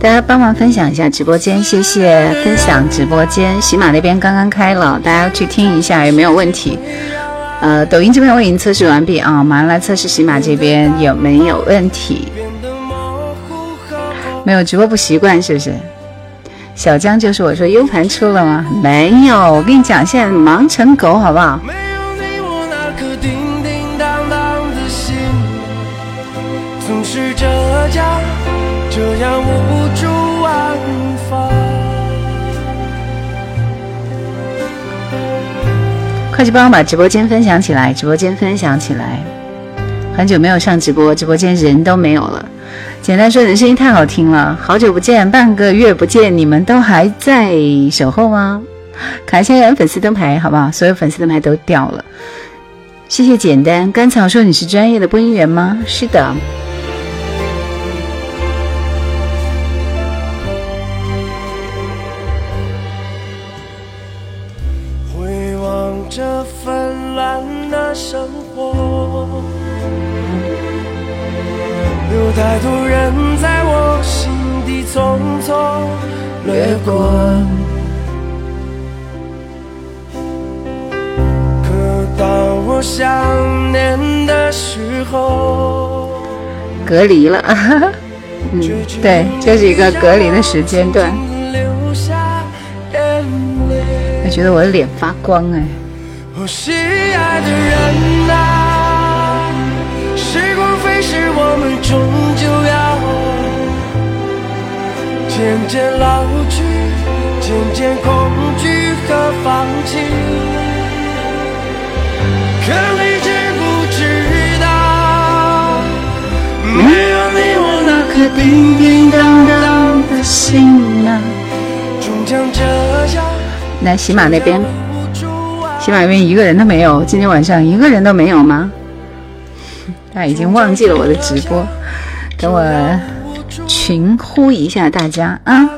大家帮忙分享一下直播间，谢谢分享直播间。喜马那边刚刚开了，大家去听一下有没有问题？呃，抖音这边我已经测试完毕啊，马上来测试喜马这边有没有问题。没有直播不习惯是不是？小江就是我说 U 盘出了吗？没有，我跟你讲，现在忙成狗，好不好？这样无快去帮我把直播间分享起来，直播间分享起来。很久没有上直播，直播间人都没有了。简单说，你的声音太好听了，好久不见，半个月不见，你们都还在守候吗？卡一下人粉丝灯牌，好不好？所有粉丝灯牌都掉了。谢谢简单甘草说你是专业的播音员吗？是的。匆匆掠过，可当我想念的时候，隔离了，嗯，对，这是一个隔离的时间段。我觉得我的脸发光哎。我心爱的人啊，时光飞逝，我们终究要。渐渐老去，渐渐恐惧和放弃。可你知不知道，没有你，我那颗叮叮当当的心啊，终将这样。来喜马那边，喜马那边一个人都没有。今天晚上一个人都没有吗？他已经忘记了我的直播，等我。群呼一下大家啊！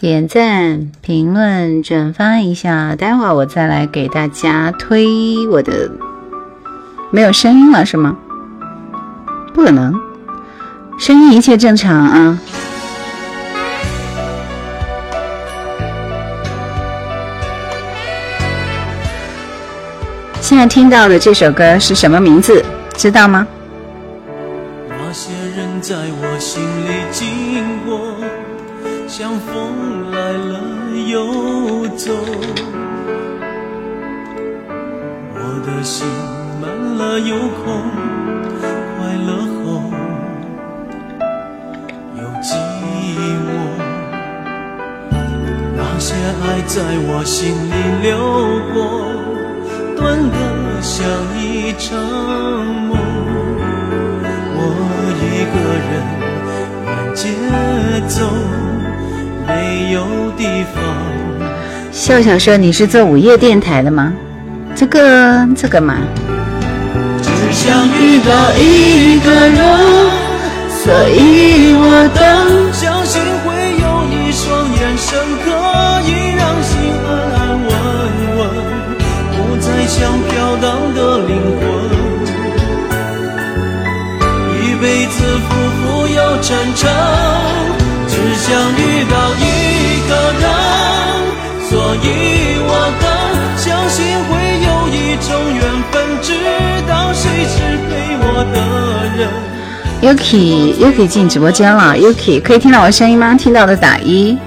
点赞、评论、转发一下，待会儿我再来给大家推我的。没有声音了是吗？不可能，声音一切正常啊。现在听到的这首歌是什么名字？知道吗？那些人在我心里经过，像风来了又走，我的心。了又空，快乐后又寂寞。那些爱在我心里流过，短得像一场梦。我一个人沿街走，没有地方。笑笑说：“你是做午夜电台的吗？这个这个嘛。”想遇到一个人，所以我等。相信会有一双眼神可以让心安安稳稳，不再像飘荡的灵魂。一辈子浮浮又沉沉，只想遇到一个人，所以我等。相信会有一种缘，Yuki Yuki 进直播间了，Yuki 可以听到我声音吗？听到的打一。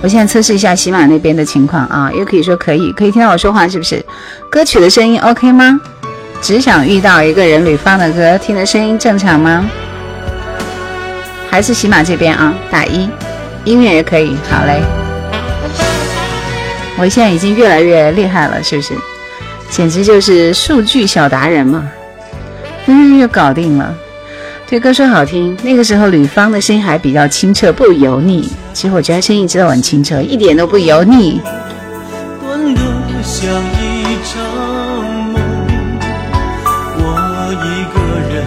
我现在测试一下喜马那边的情况啊，Yuki 说可以，可以听到我说话是不是？歌曲的声音 OK 吗？只想遇到一个人，吕方的歌听的声音正常吗？还是喜马这边啊？打一，音乐也可以，好嘞。我现在已经越来越厉害了，是不是？简直就是数据小达人嘛！嗯，又搞定了。这歌说好听，那个时候吕方的声音还比较清澈，不油腻。其实我觉得声音真的很清澈，一点都不油腻。像一个人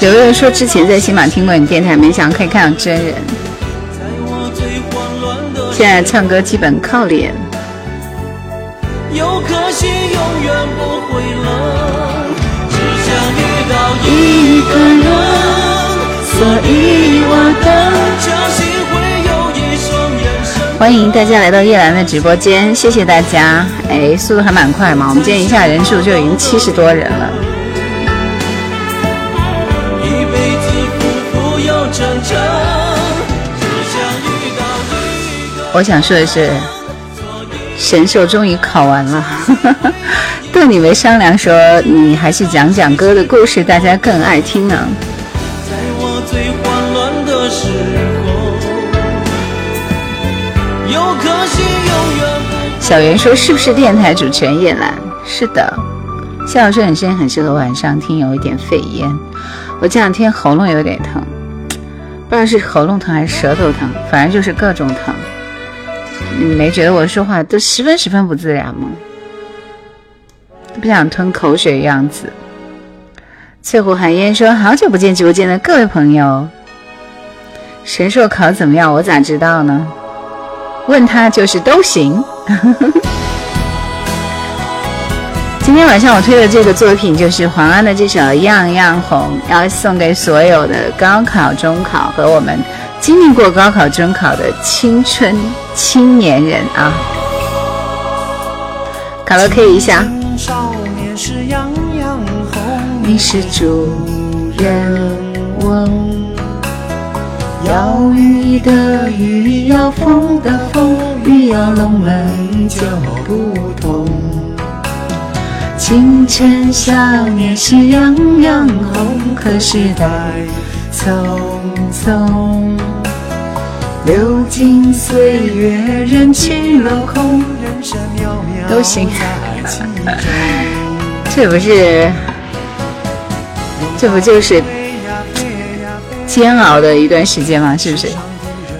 有人说之前在喜马听过你电台，没想到可以看到真人。现在唱歌基本靠脸。有颗心永远不会冷，只想遇到一个人，所以我等。欢迎大家来到叶兰的直播间，谢谢大家。哎，速度还蛮快嘛，我们今天一下人数就已经七十多人了。我想说的是。神兽终于考完了，逗你没商量说你还是讲讲歌的故事，大家更爱听呢。小袁说是不是电台主持人叶兰？是的。夏老师你声音很适合晚上听，有一点肺炎。我这两天喉咙有点疼，不知道是喉咙疼还是舌头疼，反正就是各种疼。你没觉得我说话都十分十分不自然吗？不想吞口水样子。翠湖寒烟说：“好久不见直播间的各位朋友，神兽考怎么样？我咋知道呢？问他就是都行。今天晚上我推的这个作品就是黄安的这首《样样红》，要送给所有的高考、中考和我们。经历过高考、中考的青春青年人啊，卡拉 K 一下。你是主人翁，要雨的雨，要风的风，雨要龙门就不同。清晨少年是样样红，可时代匆匆。流金岁月，人去楼空，人生渺渺都行。这不是，这不就是煎熬的一段时间吗？是不是？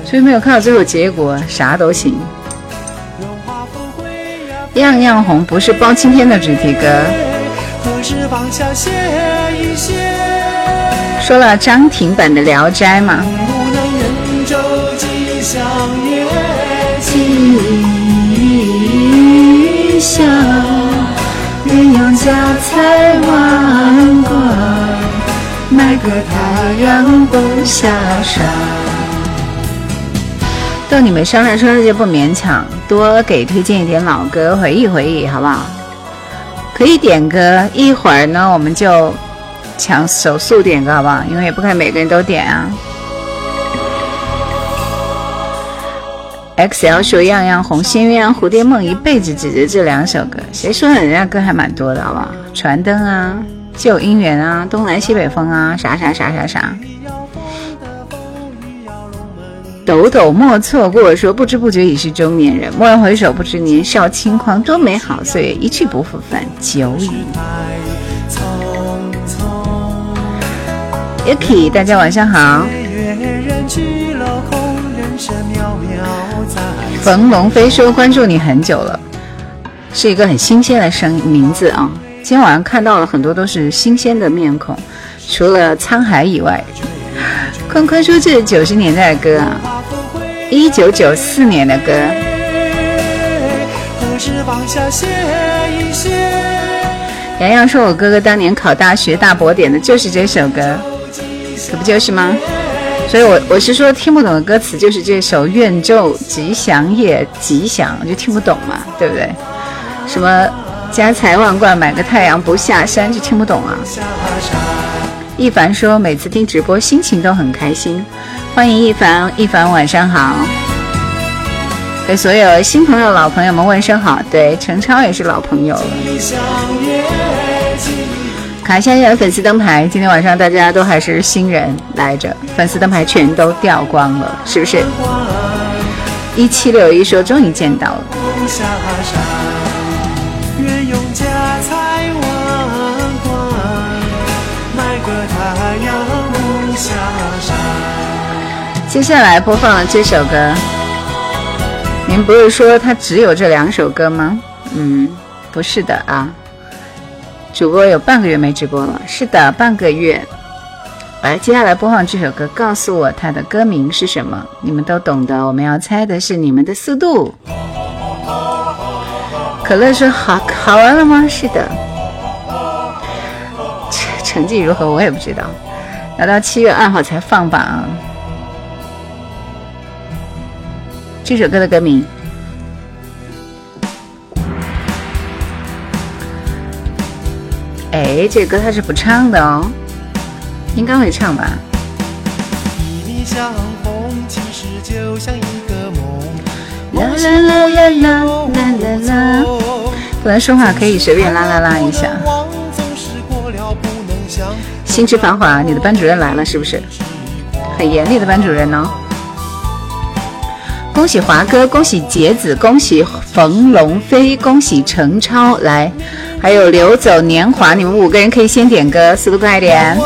所以没有看到最后结果，啥都行。样样红不是包青天的主题歌。说了张庭版的《聊斋》嘛。相约今宵，鸳鸯家财万贯，买个太阳不下山。逗你们商量说那就不勉强，多给推荐一点老歌，回忆回忆，好不好？可以点歌，一会儿呢我们就抢手速点歌，好不好？因为也不可能每个人都点啊。X L 说样样红，心鸳鸯蝴蝶梦，一辈子只着这两首歌。谁说人家歌还蛮多的，好不好？传灯啊，旧姻缘啊，东南西北风啊，啥啥啥啥啥。抖抖莫错过，说不知不觉已是中年人。蓦然回首，不知年少轻狂，多美好岁月，一去不复返，久矣。Yuki，大家晚上好。冯龙飞说：“关注你很久了，是一个很新鲜的声名字啊！今天晚上看到了很多都是新鲜的面孔，除了沧海以外。”坤坤说：“这是九十年代的歌啊，一九九四年的歌。”洋洋说：“我哥哥当年考大学大伯点的就是这首歌，可不就是吗？”所以，我我是说听不懂的歌词，就是这首“愿昼吉祥夜吉祥”，就听不懂嘛，对不对？什么家财万贯买个太阳不下山，就听不懂啊。一凡说每次听直播心情都很开心，欢迎一凡，一凡晚上好，给所有新朋友、老朋友们问声好。对，陈超也是老朋友了。卡一下的粉丝灯牌，今天晚上大家都还是新人来着，粉丝灯牌全都掉光了，是不是？一七六一说终于见到了。接下来播放这首歌，您不是说它只有这两首歌吗？嗯，不是的啊。主播有半个月没直播了，是的，半个月。来，接下来播放这首歌，告诉我它的歌名是什么？你们都懂的，我们要猜的是你们的速度。可乐说好好玩了吗？是的。成绩如何？我也不知道。要到七月二号才放榜。这首歌的歌名。哎，这歌他是不唱的哦，应该会唱吧。啦啦啦啦啦啦啦，不能说话可以随便啦啦啦一下。心之繁华，你的班主任来了是不是？很严厉的班主任呢。恭喜华哥，恭喜杰子，恭喜冯龙飞，恭喜陈超来。还有流走年华，你们五个人可以先点歌，速度快点。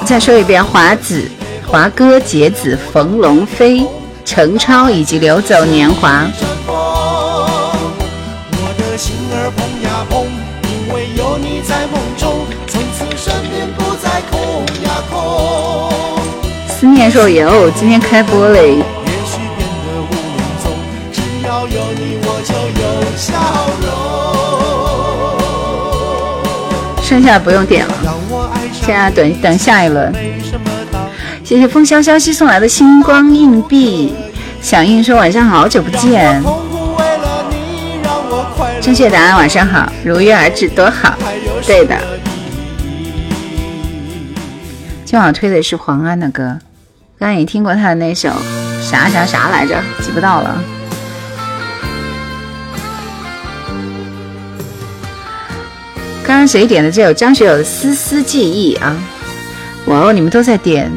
我再说一遍，华子、华哥、杰子、冯龙飞、陈超以及流走年华。思念说有，今天开播嘞。剩下不用点了，现在等等下一轮。谢谢风萧萧兮送来的星光硬币。响应说晚上好久不见。正确答案晚上好，如约而至多好。对的。今晚推的是黄安的歌。刚刚也听过他的那首啥啥啥来着，记不到了。刚刚谁点的这首张学友的《丝丝记忆》啊？哇哦，你们都在点，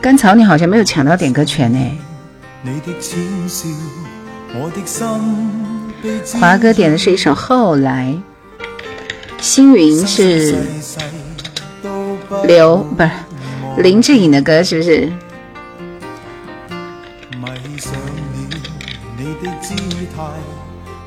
甘草你好像没有抢到点歌权呢。华哥点的是一首《后来》，星云是刘不是林志颖的歌，是不是？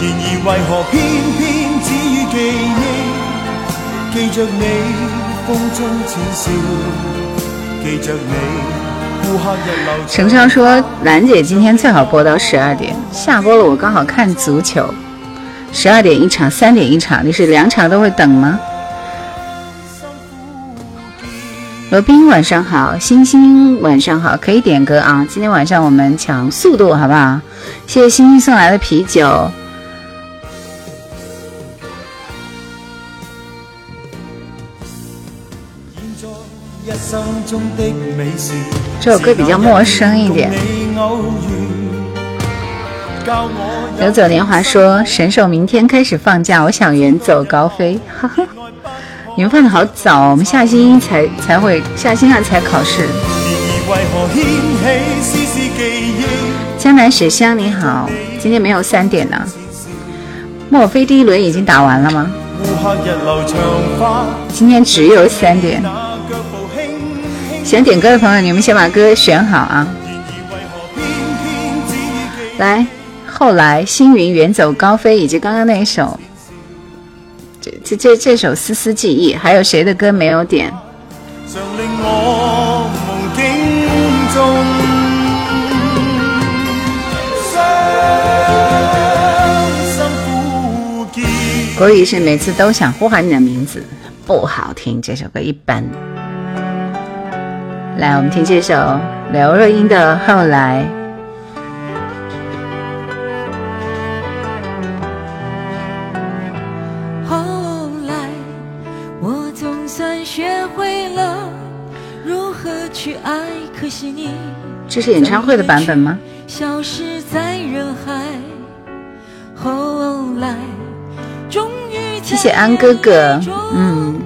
然而为何偏偏只于记忆记着你风中浅笑记着你顾客日流陈超说兰姐今天最好播到十二点下播了我刚好看足球十二点一场三点一场你是两场都会等吗罗宾晚上好星星晚上好可以点歌啊今天晚上我们抢速度好不好谢谢星星送来的啤酒这首歌比较陌生一点。流走年华说：“神兽明天开始放假，我想远走高飞。”哈哈，你们放的好早，我们下星期才才会，下星期二才考试。江南雪香你好，今天没有三点呢。莫非第一轮已经打完了吗？今天只有三点。想点歌的朋友，你们先把歌选好啊！来，后来星云远走高飞，以及刚刚那一首，这这这这首丝丝记忆，还有谁的歌没有点？国语是每次都想呼喊你的名字，不好听。这首歌一般。来，我们听这首刘若英的《后来》。后来，我总算学会了如何去爱，可惜你这是演唱会的版本吗？消失在人海。后来。终于谢谢安哥哥，嗯。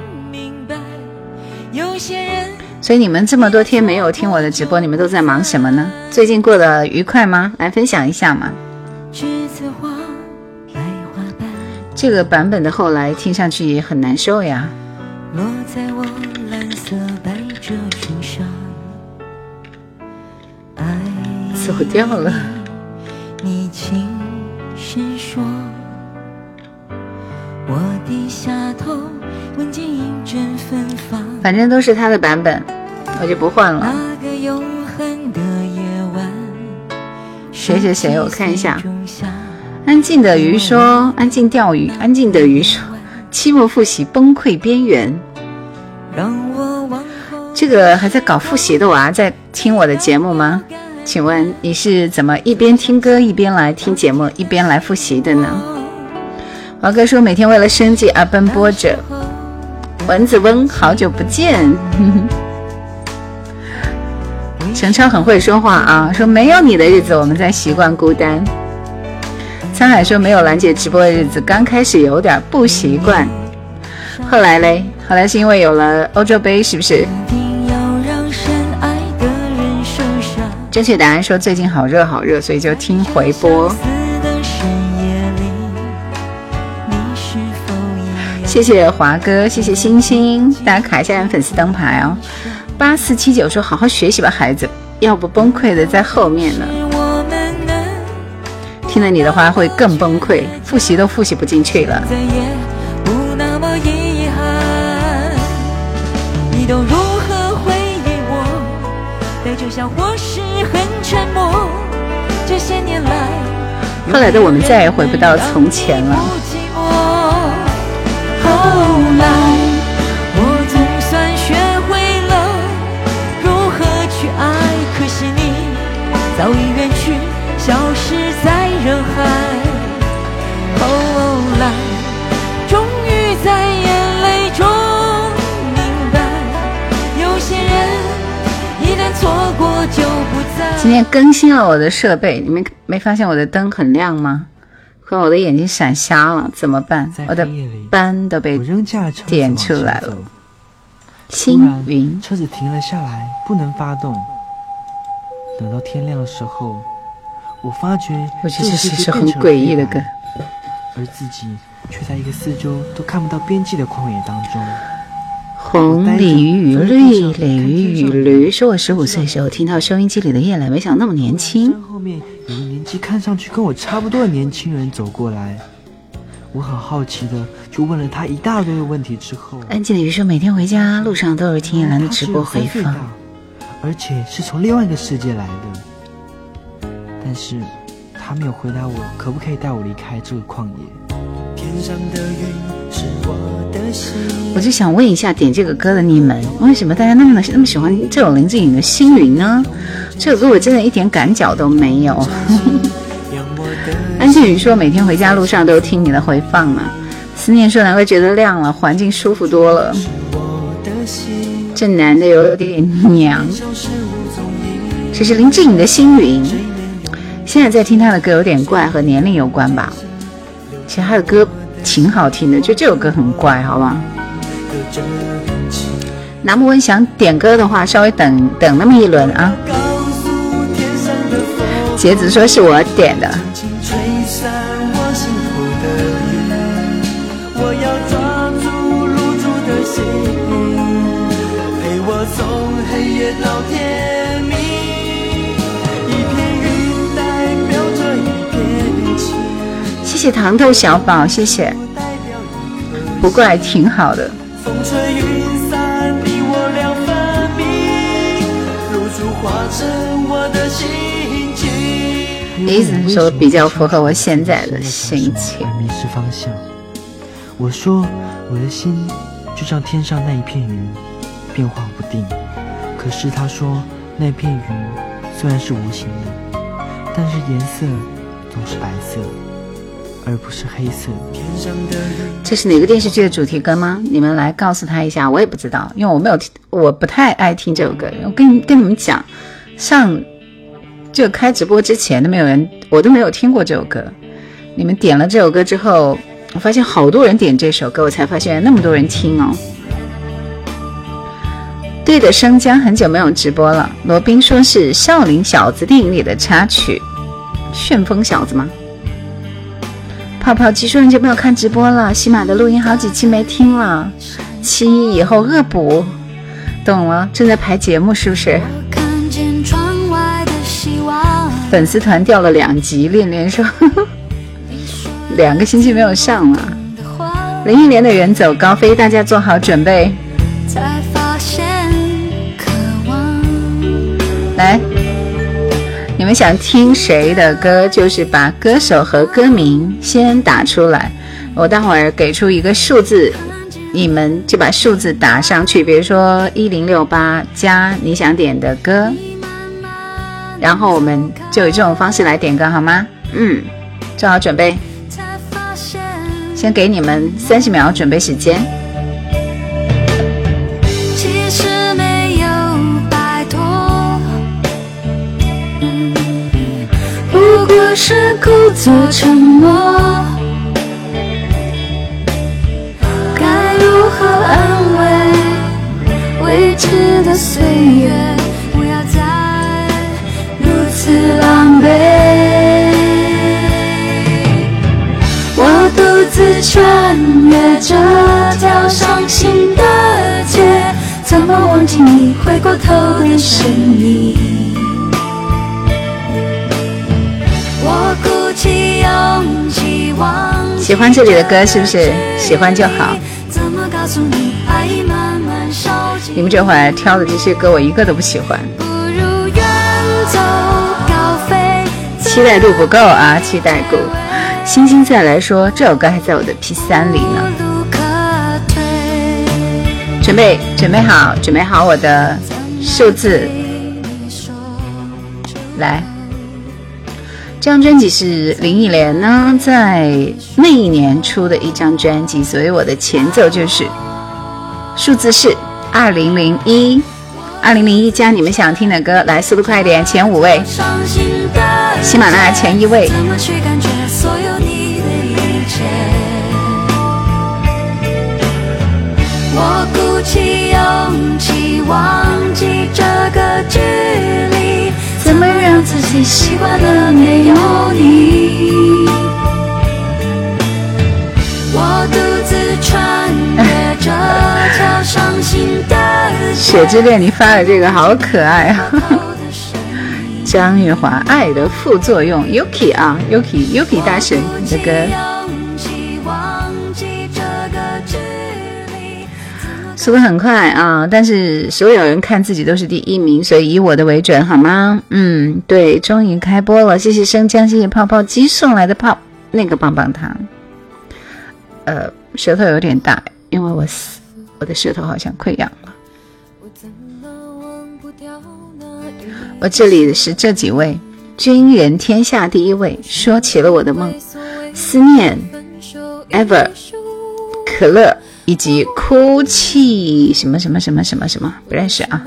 所以你们这么多天没有听我的直播，你们都在忙什么呢？最近过得愉快吗？来分享一下嘛。这个版本的后来听上去也很难受呀。走掉了。反正都是他的版本，我就不换了。谁谁谁？我看一下。安静的鱼说：“安静钓鱼。”安静的鱼说：“期末复习崩溃边缘。”这个还在搞复习的娃在听我的节目吗？请问你是怎么一边听歌一边来听节目一边来复习的呢？华哥说：“每天为了生计而奔波着。”蚊子温，好久不见。陈超很会说话啊，说没有你的日子，我们在习惯孤单。沧海说没有兰姐直播的日子，刚开始有点不习惯，后来嘞，后来是因为有了欧洲杯，是不是？正确答案说最近好热好热，所以就听回播。谢谢华哥，谢谢星星，大家卡一下粉丝灯牌哦。八四七九说：“好好学习吧，孩子，要不崩溃的在后面呢。”听了你的话会更崩溃，复习都复习不进去了。后来的我们再也回不到从前了。后来，今天更新了我的设备，你们没发现我的灯很亮吗？我的眼睛闪瞎了，怎么办？我的斑都被点出来了。星云，车子停了下来，不能发动。等到天亮的时候，我发觉这是一首很诡异的歌，而自己却在一个四周都看不到边际的旷野当中。红鲤鱼与绿鲤鱼与驴，说我十五岁时候听到收音机里的夜来，没想到那么年轻。后面有个年纪看上去跟我差不多的年轻人走过来，我很好奇的就问了他一大堆的问题。之后，安静的鱼说每天回家路上都是听叶兰的直播回放，而且是从另外一个世界来的。但是他没有回答我可不可以带我离开这个旷野。天上的云是我。我就想问一下，点这个歌的你们，为什么大家那么那么喜欢这首林志颖的《星云》呢？这首歌我真的一点感脚都没有。安静宇说，每天回家路上都听你的回放呢。思念说，难怪觉得亮了，环境舒服多了。这男的有点娘。这是林志颖的《星云》，现在在听他的歌有点怪，和年龄有关吧。其实他的歌。挺好听的，就这首歌很怪，好吧？南木温想点歌的话，稍微等等那么一轮啊。杰子说是我点的。谢糖豆小宝，谢谢。不过还挺好的。意思说比较符合我现在的心情。迷失方向。我说我的心就像天上那一片云，变化不定。可是他说那片云虽然是无形的，但是颜色总是白色，而不是黑色。这是哪个电视剧的主题歌吗？你们来告诉他一下，我也不知道，因为我没有听，我不太爱听这首歌。我跟跟你们讲，上。就开直播之前都没有人，我都没有听过这首歌。你们点了这首歌之后，我发现好多人点这首歌，我才发现那么多人听哦。对的，生姜很久没有直播了。罗宾说是《少林小子》电影里的插曲，《旋风小子》吗？泡泡机说很久没有看直播了，喜马的录音好几期没听了，七一以后恶补。懂了，正在排节目是不是？粉丝团掉了两级，恋恋说呵呵 两个星期没有上了。林忆莲的《远走高飞》，大家做好准备。来，你们想听谁的歌，就是把歌手和歌名先打出来，我待会儿给出一个数字，你们就把数字打上去，比如说一零六八加你想点的歌。然后我们就以这种方式来点歌好吗？嗯，做好准备，先给你们三十秒准备时间。不过是故作沉默。该如何安慰未知的岁月？不要再如此狼狈，我独自穿越这条伤心的街，怎么忘记你回过头的身影？喜欢这里的歌是不是？喜欢就好。你们这会儿挑的这些歌，我一个都不喜欢。期待度不够啊！期待度。星星再来说，这首歌还在我的 P 三里呢。准备，准备好，准备好我的数字。来，这张专辑是林忆莲呢在那一年出的一张专辑，所以我的前奏就是数字是二零零一，二零零一加你们想听的歌，来，速度快点，前五位。喜马拉雅前一位。我鼓起勇气忘记这个距离，让自己习惯了没有你？我独自穿越这条伤心的雪之恋，你发的这个好可爱啊！张玉华《爱的副作用》Yuki 啊，Yuki Yuki 大神的歌，速度很快啊！但是所有人看自己都是第一名，所以以我的为准，好吗？嗯，对，终于开播了，谢谢生姜，谢谢泡泡机送来的泡那个棒棒糖。呃，舌头有点大，因为我我的舌头好像溃疡了。我这里是这几位军人天下第一位，说起了我的梦，思念，ever，可乐以及哭泣什么什么什么什么什么不认识啊！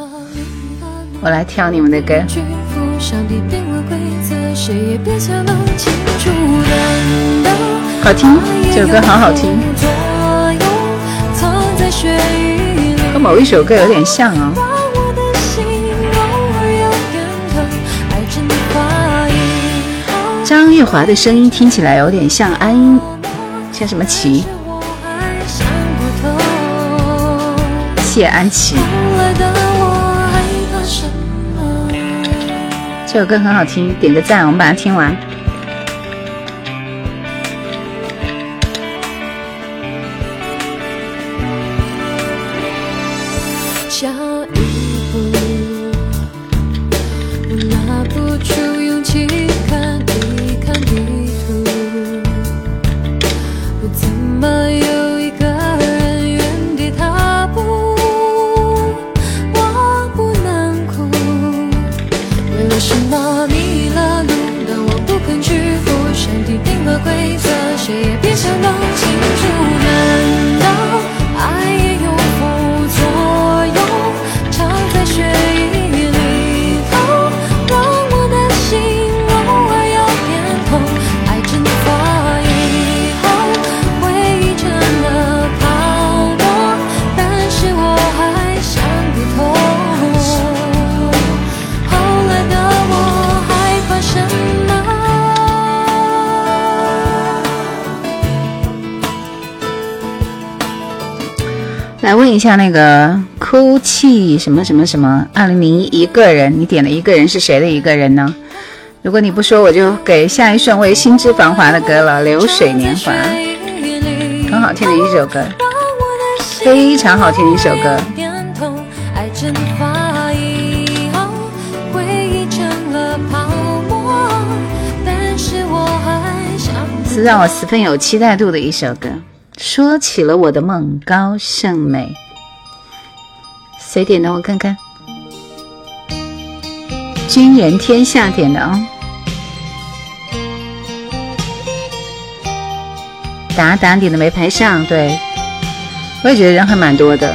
我来挑你们的歌，好听，这首歌好好听，和某一首歌有点像哦。张玉华的声音听起来有点像安，像什么琪？谢安琪。这首歌很好听，点个赞，我们把它听完。下那个哭泣什么什么什么二零零一一个人，你点的一个人是谁的一个人呢？如果你不说，我就给下一顺位心之繁华的歌了，《流水年华》，很好听的一首歌，非常好听的一首歌。是让我十分有期待度的一首歌。说起了我的梦，高胜美，谁点的？我看看，军人天下点的哦。达达点的没排上，对，我也觉得人还蛮多的。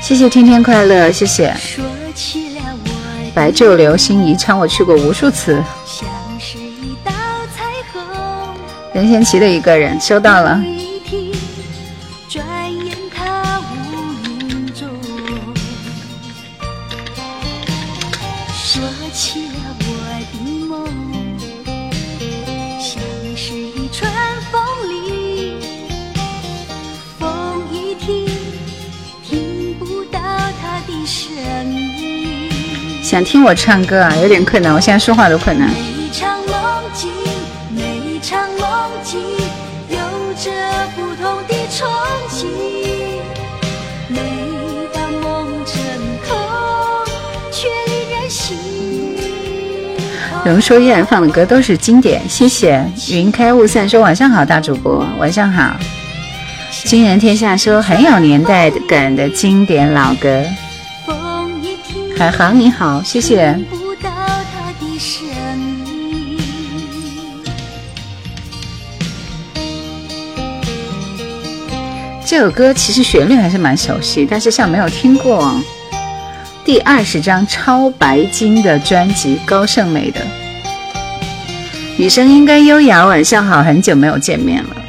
谢谢天天快乐，谢谢。白昼流星宜昌，我去过无数次。任贤齐的一个人收到了。想听我唱歌啊，有点困难，我现在说话都困难。有人说依然放的歌都是经典，谢谢云开雾散说晚上好，大主播晚上好。惊人天下说很有年代感的经典老歌。海航你好，谢谢。这首歌其实旋律还是蛮熟悉，但是像没有听过。第二十张超白金的专辑，高胜美的女生应该优雅。晚上好，很久没有见面了。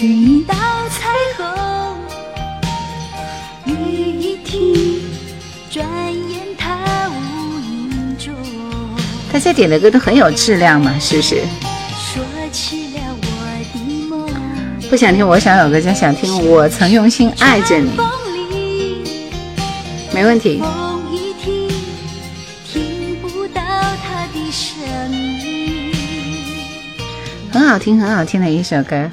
是一道彩虹，雨一停，转眼它无影踪。大家点的歌都很有质量嘛，是不是？不想听，我想有个家，想听我曾用心爱着你，没问题。很好听，很好听的一首歌，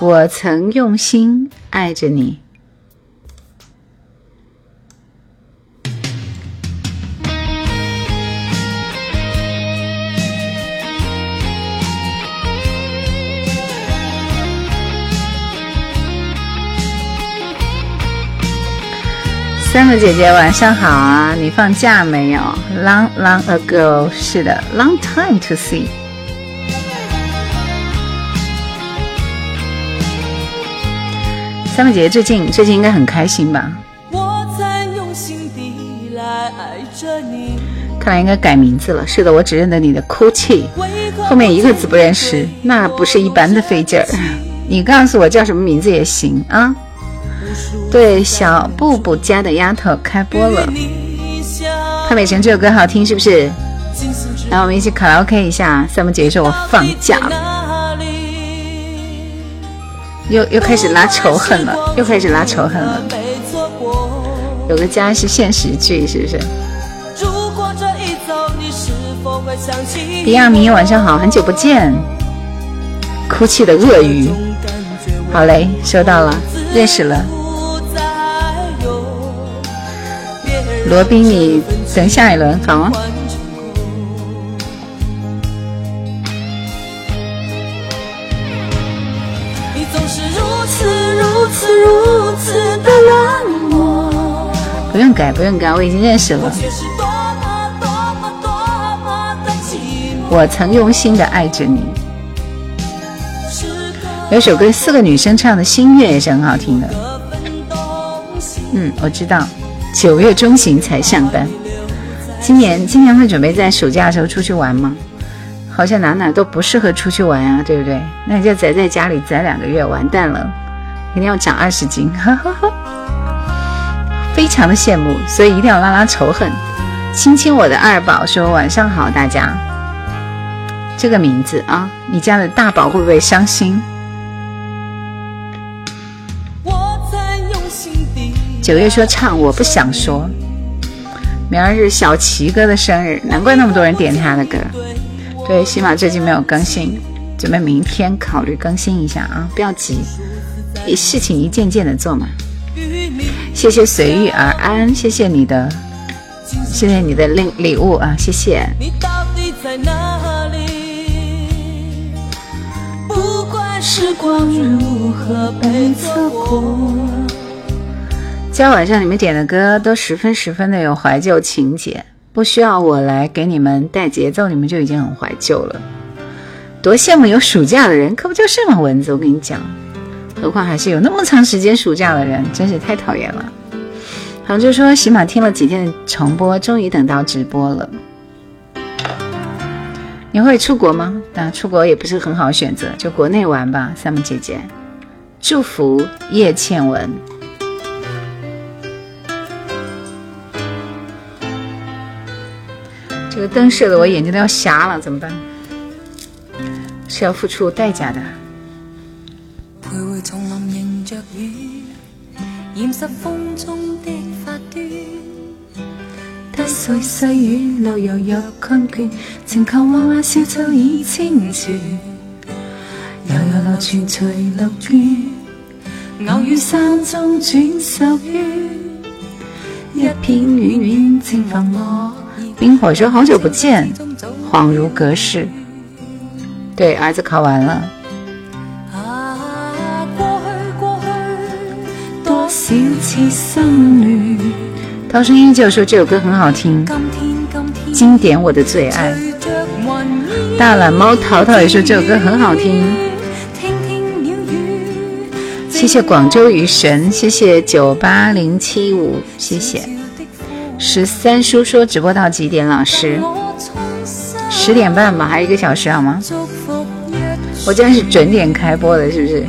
我曾用心爱着你。三个姐姐晚上好啊！你放假没有？Long long ago，是的，Long time to see。三妹姐姐最近最近应该很开心吧？看来应该改名字了。是的，我只认得你的哭泣，后面一个字不认识，那不是一般的费劲儿。你告诉我叫什么名字也行啊。对，小布布家的丫头开播了。潘美辰这首歌好听是不是？来，我们一起卡拉 OK 一下。三木姐姐说：“我放假了。”又又开始拉仇恨了，又开始拉仇恨了。有个家是现实剧，是不是？比亚米，晚上好，很久不见。哭泣的鳄鱼，好嘞，收到了，认识了。罗宾，你等下一轮好。不不用改，不用改，我已经认识了。我曾用心的爱着你。有首歌，四个女生唱的《心月》也是很好听的。嗯，我知道。九月中旬才上班，今年今年会准备在暑假的时候出去玩吗？好像哪哪都不适合出去玩啊，对不对？那你就宅在家里宅两个月，完蛋了，一定要长二十斤，哈哈哈非常的羡慕，所以一定要拉拉仇恨，亲亲我的二宝说晚上好，大家。这个名字啊，你家的大宝会不会伤心？九月说唱，我不想说。明儿是小齐哥的生日，难怪那么多人点他的歌。对，起码最近没有更新，准备明天考虑更新一下啊，不要急，事情一件件的做嘛。谢谢随遇而安，谢谢你的。谢谢你的礼礼物啊，谢谢。今天晚上你们点的歌都十分十分的有怀旧情节，不需要我来给你们带节奏，你们就已经很怀旧了。多羡慕有暑假的人，可不就是吗？蚊子，我跟你讲，何况还是有那么长时间暑假的人，真是太讨厌了。好，就说喜马听了几天的重播，终于等到直播了。你会出国吗？那出国也不是很好选择，就国内玩吧。三木姐姐，祝福叶倩文。这个灯射的我眼睛都要瞎了，怎么办？是要付出代价的。得碎细雨，流柔若困倦，情求画画笑奏已清泉，悠悠流泉随流转，偶于山中转手于一片远远正放我。冰火说好久不见，恍如隔世。对，儿子考完了。涛声依旧说这首歌很好听，经典我的最爱。大懒猫淘淘也说这首歌很好听。谢谢广州雨神，谢谢九八零七五，谢谢十三叔说直播到几点？老师十点半吧，还有一个小时好吗？我今天是准点开播的，是不是？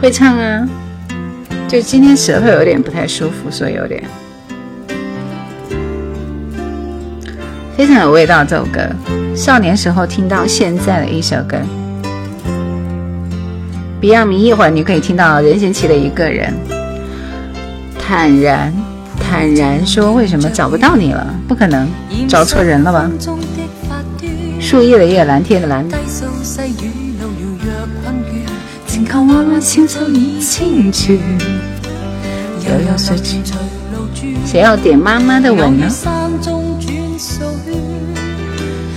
会唱啊。就今天舌头有点不太舒服，所以有点非常有味道。这首歌，少年时候听到现在的一首歌。Beyond 迷一会儿，你可以听到任贤齐的一个人，坦然坦然说：“为什么找不到你了？不可能，找错人了吧？”树叶的叶，蓝天的蓝。谁要点妈妈的吻呢？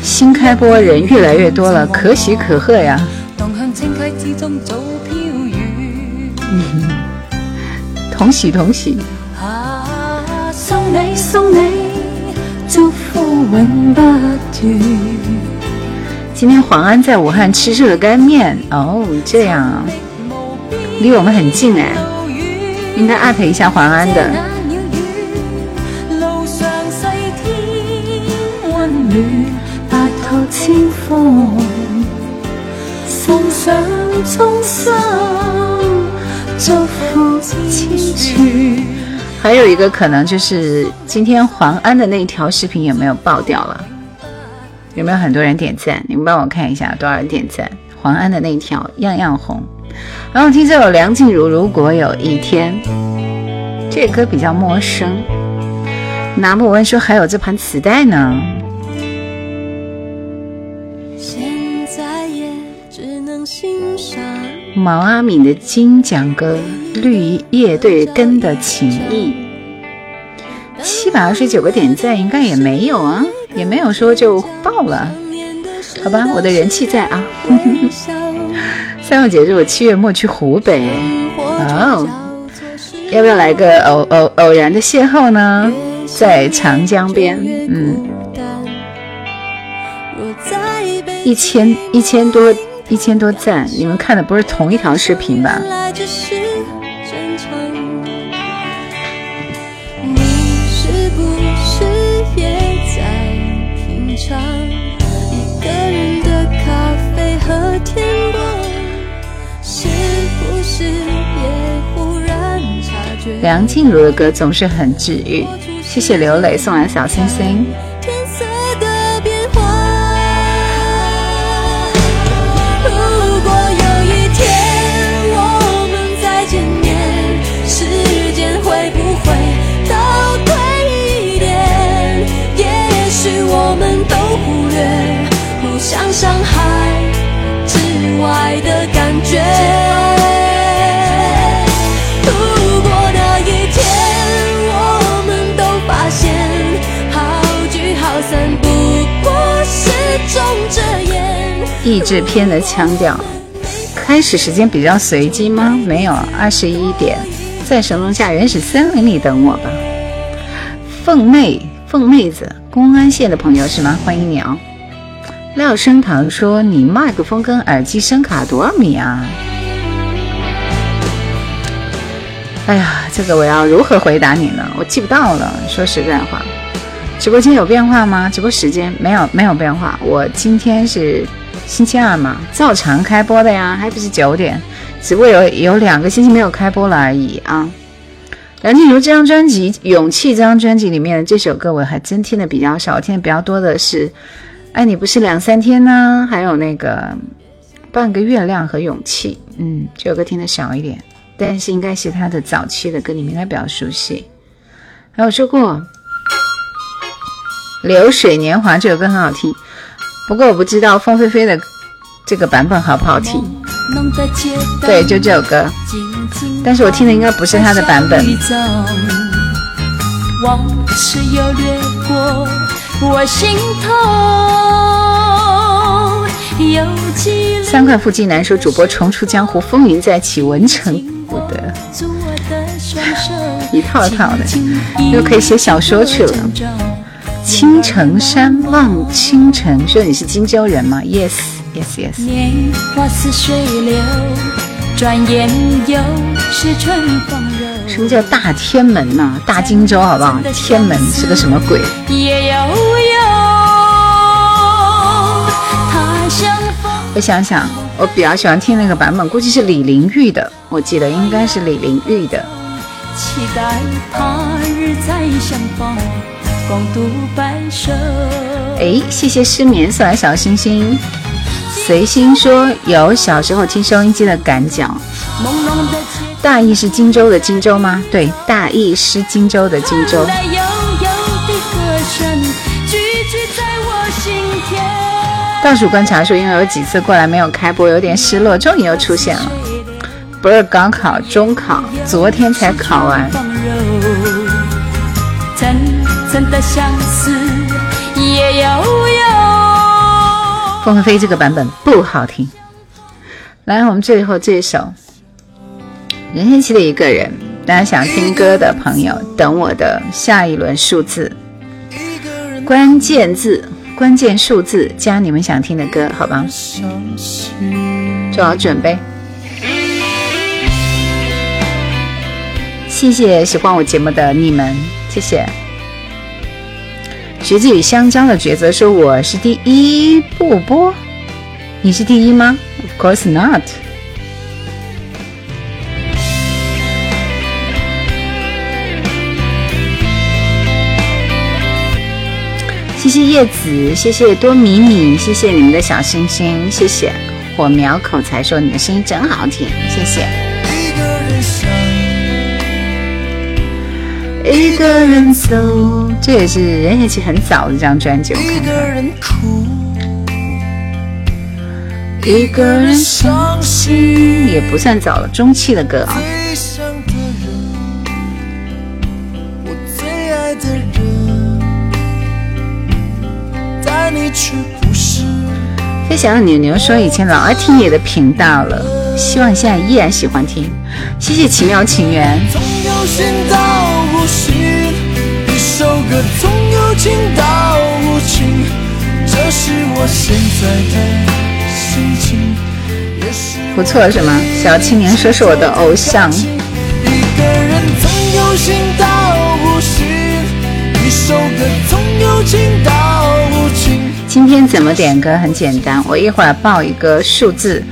新开播人越来越多了，可喜可贺呀！同喜同喜！送你送你，祝福永不断。今天黄安在武汉吃热干面哦，这样，离我们很近哎，应该艾特一下黄安的。还有一个可能就是今天黄安的那条视频有没有爆掉了？有没有很多人点赞？你们帮我看一下多少人点赞。黄安的那条样样红，然后听这首梁静茹《如果有一天》，这歌比较陌生。拿木问说还有这盘磁带呢。毛阿敏的金奖歌《绿叶对根的情谊》，七百二十九个点赞应该也没有啊。也没有说就爆了，好吧，我的人气在啊。三六姐，我七月末去湖北，哦，要不要来个偶偶偶然的邂逅呢？在长江边，嗯，一千一千多一千多赞，你们看的不是同一条视频吧？梁静茹的歌总是很治愈，谢谢刘磊送来小心心。如果有一天我们再见面，时间会不会倒退一点？也许我们都忽略，互相伤害之外的感觉。译制片的腔调，开始时间比较随机吗？没有，二十一点，在神农架原始森林里等我吧。凤妹，凤妹子，公安县的朋友是吗？欢迎你哦。廖生堂说：“你麦克风跟耳机声卡多少米啊？”哎呀，这个我要如何回答你呢？我记不到了。说实在话，直播间有变化吗？直播时间没有，没有变化。我今天是。星期二嘛，照常开播的呀，还不是九点，只不过有有两个星期没有开播了而已啊。梁静茹这张专辑《勇气》这张专辑里面的这首歌，我还真听的比较少，听的比较多的是《爱你不是两三天》呢，还有那个《半个月亮》和《勇气》。嗯，这首歌听的少一点，但是应该是他的早期的歌，你们应该比较熟悉。还有说过《流水年华》这首歌很好听。不过我不知道凤飞飞的这个版本好不好听。对，就这首歌，但是我听的应该不是他的版本。三块腹肌男说，主播重出江湖，风云再起，文成不得，一套套的，又可以写小说去了。青城山望青城，说你是荆州人吗？Yes, yes, yes。什么叫大天门呢？大荆州，好不好？天门是个什么鬼？我想想，我比较喜欢听那个版本，估计是李玲玉的，我记得应该是李玲玉的。期待他日再相逢。哎，谢谢失眠送来小星星。随心说有小时候听收音机的感觉。大意是荆州的荆州吗？对，大意是荆州的荆州。倒数观察说，因为有几次过来没有开播，有点失落，终于又出现了。不是高考，中考，昨天才考完。真的相似也有有。凤飞飞这个版本不好听。来，我们最后这首任贤齐的一个人，大家想听歌的朋友，等我的下一轮数字，关键字、关键数字加你们想听的歌，好吧？做好准备。谢谢喜欢我节目的你们，谢谢。橘子与香蕉的抉择说：“我是第一不播，你是第一吗？Of course not。”谢谢叶子，谢谢多米米，谢谢你们的小星星，谢谢火苗口才说你的声音真好听，谢谢。一个人走，这也是任贤齐很早的这张专辑，我看看。一个人伤心也不算早了，中期的歌啊。飞翔的牛牛说以前老爱听你的频道了，希望你现在依然喜欢听。谢谢奇妙情缘。一首歌从有情到无情，这是我现在的心情。不错是吗？小青年说是我的偶像。一个人从有情到无情，一首歌从有情到无情。今天怎么点歌？很简单，我一会儿报一个数字，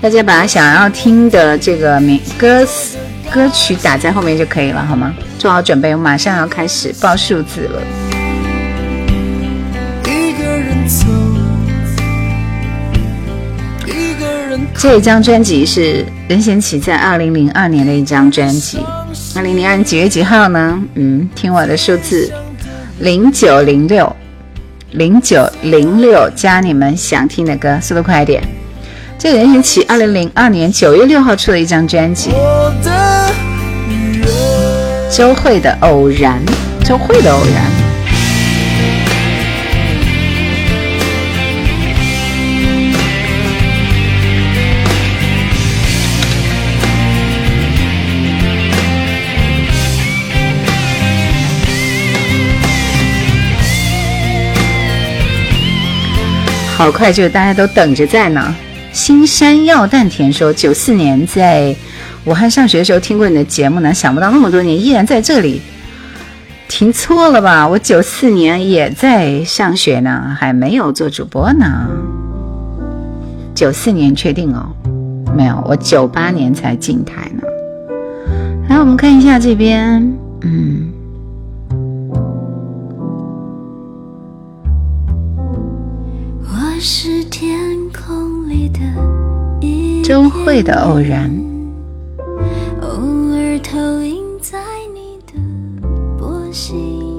大家把想要听的这个名歌词。歌曲打在后面就可以了，好吗？做好准备，我马上要开始报数字了。这一张专辑是任贤齐在二零零二年的一张专辑。二零零二年几月几号呢？嗯，听我的数字，零九零六，零九零六加你们想听的歌，速度快一点。这个任贤齐二零零二年九月六号出的一张专辑。周慧的偶然，周慧的偶然。好快就大家都等着在呢。新山药蛋甜说，九四年在武汉上学的时候听过你的节目呢，想不到那么多年依然在这里。听错了吧？我九四年也在上学呢，还没有做主播呢。九四年确定哦？没有，我九八年才进台呢。来，我们看一下这边，嗯。是天空里的周慧的偶然。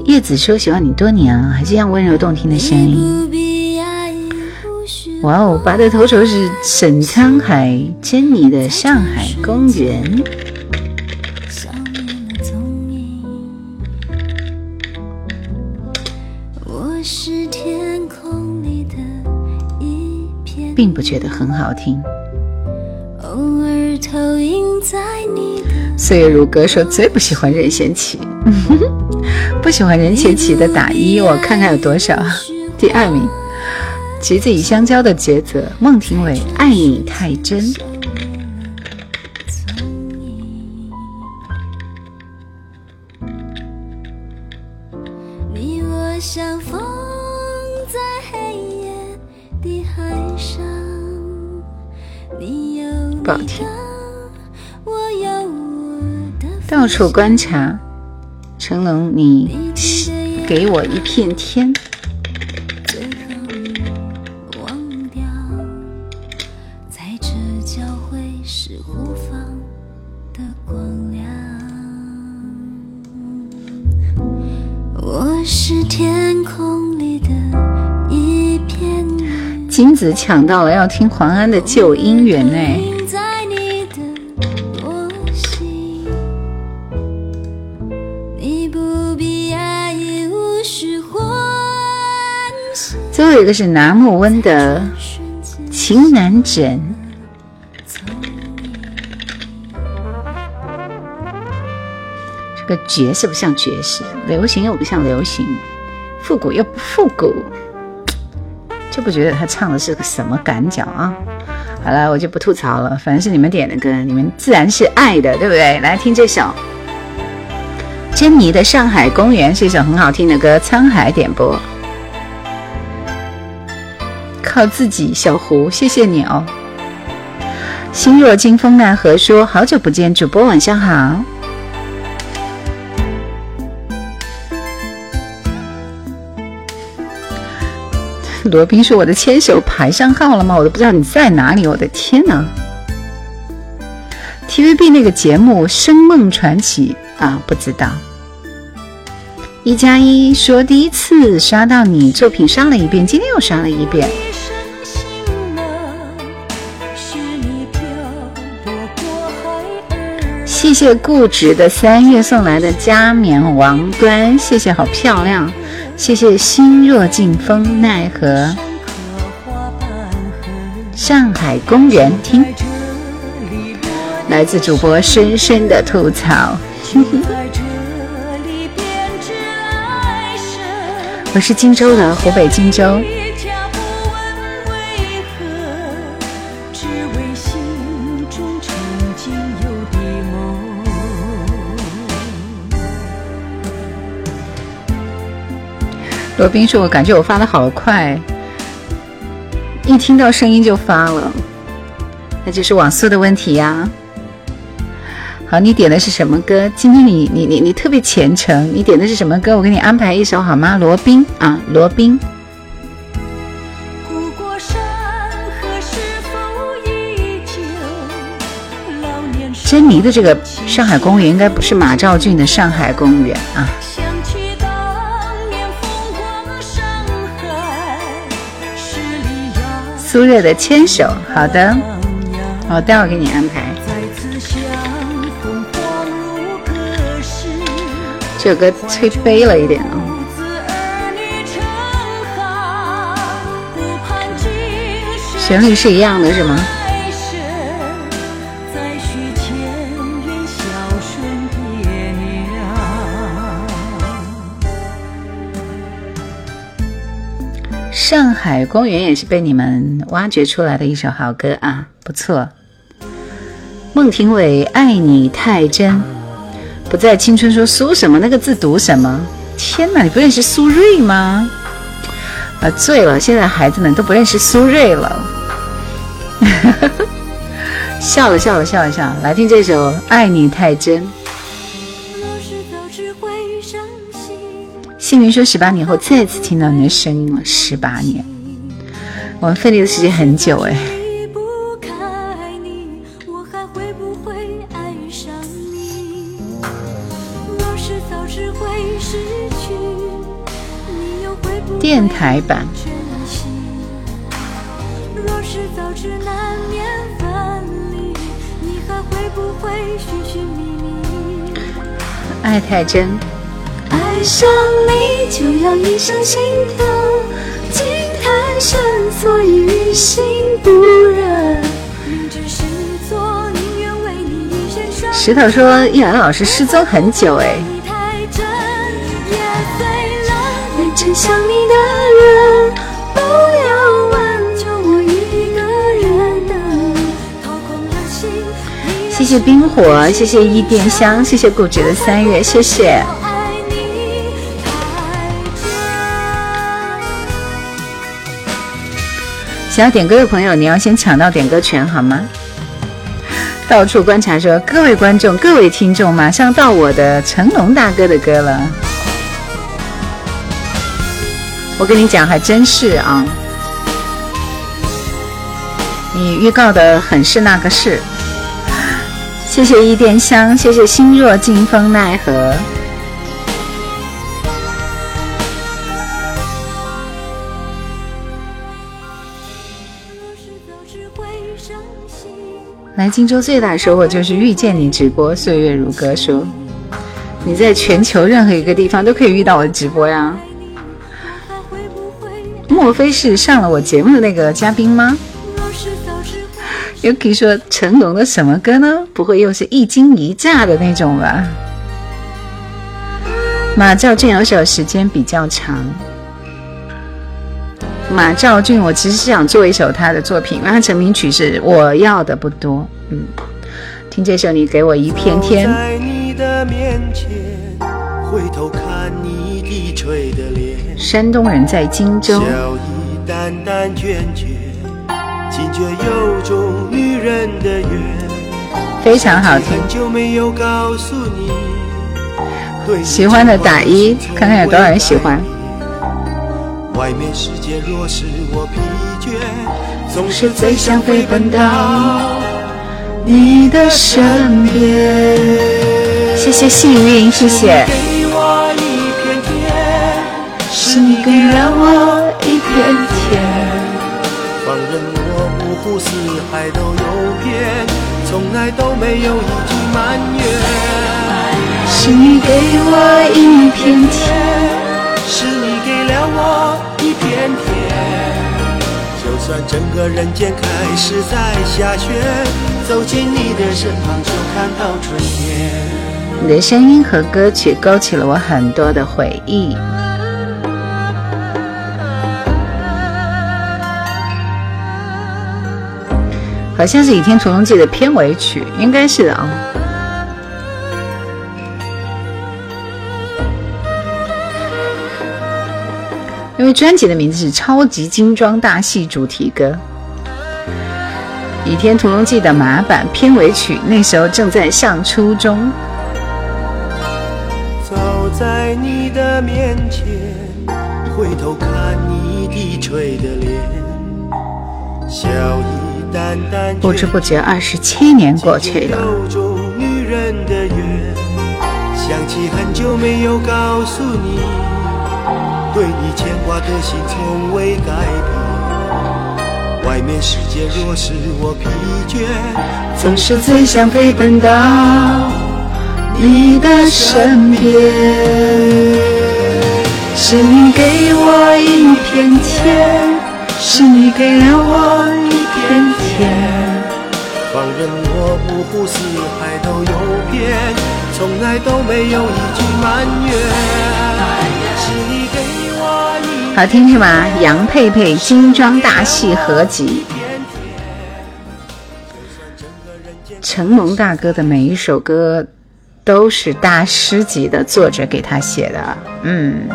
叶子说喜欢你多年了，还是这样温柔动听的声音。哇哦，拔得头筹是沈沧海、珍妮的《上海公园》。并不觉得很好听。岁月如歌说最不喜欢任贤齐，不喜欢任贤齐的打一，我看看有多少。第二名，橘子与香蕉的抉择，孟庭苇爱你太真。不好听。到处观察，成龙，你给我一片天。我是天空里的一片金子抢到了，要听黄安的旧姻缘哎。后一个是拿木温的《情难枕》，这个爵士不像爵士，流行又不像流行，复古又不复古，就不觉得他唱的是个什么感脚啊！好了，我就不吐槽了，反正是你们点的歌，你们自然是爱的，对不对？来听这首珍妮的《上海公园》，是一首很好听的歌，沧海点播。靠自己，小胡，谢谢你哦。心若惊风奈何说：“好久不见，主播晚上好。”罗宾说：“我的牵手排上号了吗？我都不知道你在哪里。”我的天哪！TVB 那个节目《声梦传奇》啊，不知道。一加一说：“第一次刷到你作品，刷了一遍，今天又刷了一遍。”谢谢固执的三月送来的加冕王冠，谢谢，好漂亮。谢谢心若静风奈何。上海公园听，来自主播深深的吐槽。我是荆州的，湖北荆州。罗宾说：“我感觉我发的好快，一听到声音就发了，那就是网速的问题呀。”好，你点的是什么歌？今天你你你你特别虔诚，你点的是什么歌？我给你安排一首好吗？罗宾啊，罗宾。珍妮的这个上海公园应该不是马兆骏的上海公园啊。苏芮的牵手，好的，我待会儿给你安排。这首歌催悲了一点啊，旋律是一样的，是吗？上海公园也是被你们挖掘出来的一首好歌啊，不错。孟庭苇，爱你太真。不在青春说苏什么那个字读什么？天哪，你不认识苏芮吗？啊，醉了！现在孩子们都不认识苏芮了。笑了笑了笑了笑，来听这首《爱你太真》。幸运说十八年后再次听到你的声音了，十八年，我们分离的时间很久哎。电台版。爱太真。爱上你就要一声心跳，情太深，所以于心不忍。石头说：“一兰老师失踪很久，哎。”想你的人，不要问，就我一个人等。谢谢冰火，谢谢一点香，谢谢固执的三月，谢谢。想要点歌的朋友，你要先抢到点歌权好吗？到处观察说，各位观众、各位听众，马上到我的成龙大哥的歌了。我跟你讲，还真是啊！你预告的很是那个是。谢谢一点香，谢谢心若惊风奈何。来荆州最大的收获就是遇见你直播，岁月如歌说，你在全球任何一个地方都可以遇到我的直播呀。莫非是上了我节目的那个嘉宾吗？Yuki 说成龙的什么歌呢？不会又是一惊一乍的那种吧？马兆骏有首时间比较长。马兆俊，我其实是想做一首他的作品，因为他成名曲是我要的不多。嗯，听这首你给我一片天。山东人在荆州。非常好听。喜欢的打一，看看有多少人喜欢。总是最想飞奔到你的身边。谢谢幸运，谢谢。是你给了我一片天，放任我五湖四海都游遍，从来都没有一句埋怨。是你给我一片天，我一片天。就算整个人间开始在下雪，走进你的身旁就看到春天。你的声音和歌曲勾起了我很多的回忆。好像是《倚天屠龙记》的片尾曲，应该是的啊。因为专辑的名字是《超级精装大戏主题歌》，《《倚天屠龙记》的马版片尾曲，那时候正在上初中。走在你的面前，回头看你低垂的脸，笑意淡淡。不知不觉，二十七年过去了。想起很久没有告诉你，对你牵挂的心从未改变。外面世界若使我疲倦，总是最想陪伴到。你的身边，是你给我一片天，是你给了我一片天。放任我五湖四海都游遍，从来都没有一句埋怨。是你给好听是吗？杨佩佩精装大戏合集。成龙大哥的每一首歌。都是大师级的作者给他写的，嗯，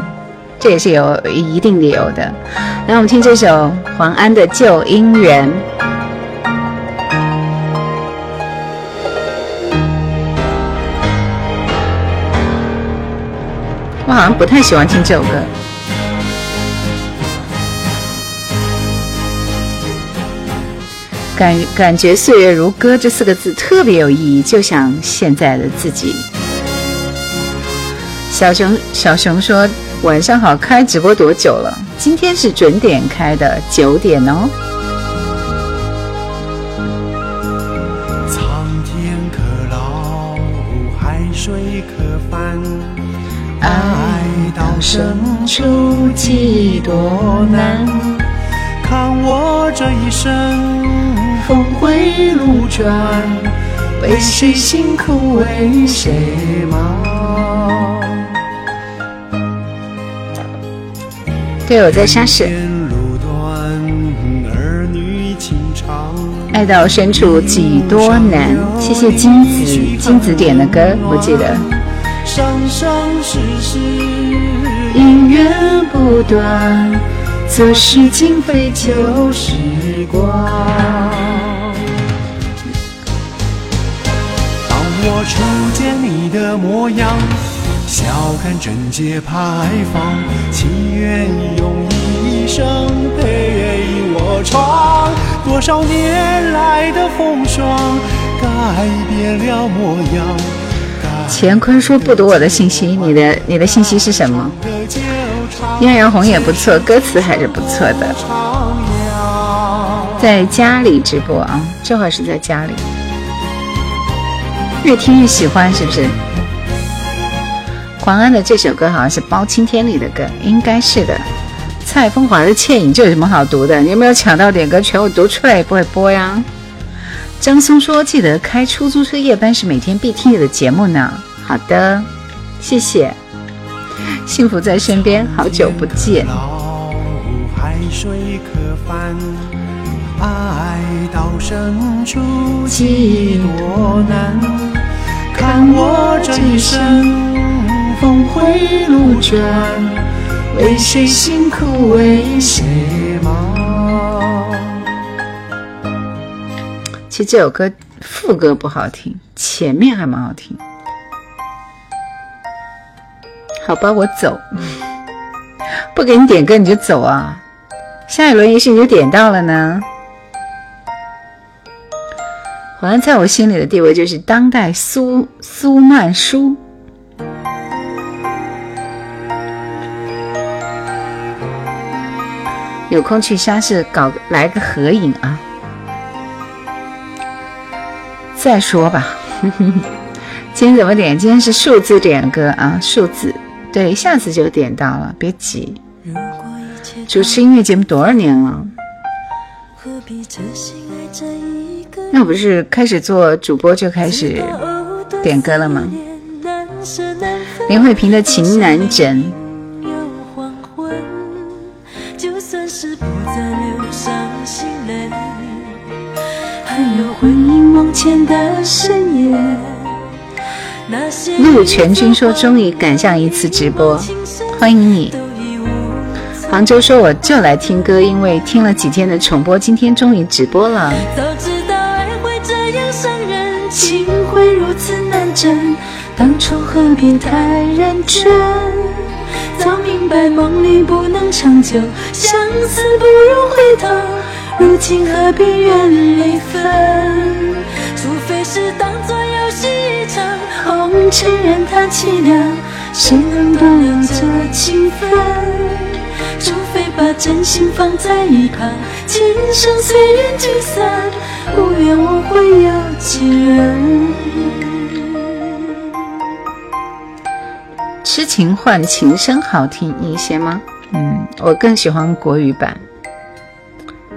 这也是有一定理由的。来，我们听这首黄安的《旧姻缘》。我好像不太喜欢听这首歌。感感觉岁月如歌这四个字特别有意义，就像现在的自己。小熊小熊说：“晚上好，开直播多久了？今天是准点开的，九点哦。”苍天可老，海水可翻，爱到深处几多难？看我这一生。峰回路转，为谁辛苦为谁忙？对，我在沙市。爱到深处几多难？谢谢金子，金子点的歌我记得。生生世世姻缘不断，则是今非旧时光。我初见你的模样，笑看贞洁牌坊，情愿用一生陪我闯。多少年来的风霜，改变了模样。乾坤说不读我的信息，你的你的信息是什么？艳阳红也不错，歌词还是不错的。在家里直播啊，这会儿是在家里。越听越喜欢，是不是？黄安的这首歌好像是包青天里的歌，应该是的。蔡枫华的《倩影》，这有什么好读的？你有没有抢到点歌权？我读出来不会播呀。张松说：“记得开出租车夜班是每天必听的节目呢。”好的，谢谢。幸福在身边，好久不见。爱到深处几多难，看我这一生峰回路转，为谁辛苦为谁忙。其实这首歌副歌不好听，前面还蛮好听。好吧，我走，不给你点歌你就走啊？下一轮也许你就点到了呢。好像在我心里的地位就是当代苏苏曼殊。有空去沙市搞来个合影啊！再说吧。今天怎么点？今天是数字点歌啊，数字。对，下次就点到了，别急。主持音乐节目多少年了？那不是开始做主播就开始点歌了吗？林慧萍的《情难枕》。陆全军说：“终于赶上一次直播，欢迎你。”杭州说：“我就来听歌，因为听了几天的重播，今天终于直播了。”会如此难枕，当初何必太认真？早明白梦里不能长久，相思不如回头，如今何必怨离分？除非是当作游戏一场，红尘任它凄凉，谁能断了这情分？除非把真心放在一旁，今生随缘聚散，无怨无悔有几人？痴情换情声好听一些吗？嗯，我更喜欢国语版。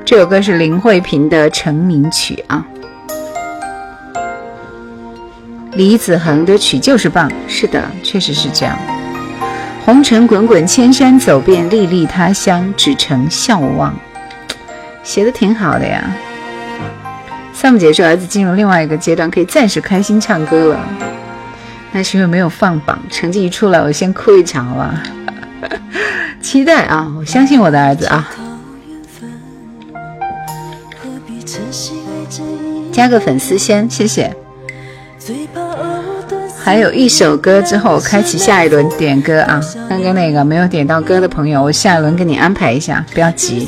这首歌是林慧萍的成名曲啊。李子恒的曲就是棒，是的，确实是这样。红尘滚滚，千山走遍，历历他乡，只成笑望。写的挺好的呀。萨姆姐说，儿子进入另外一个阶段，可以暂时开心唱歌了。那是因为没有放榜，成绩一出来，我先哭一场，好吧？期待啊，我相信我的儿子啊。加个粉丝先，谢谢。还有一首歌之后，开启下一轮点歌啊！刚刚那个没有点到歌的朋友，我下一轮给你安排一下，不要急。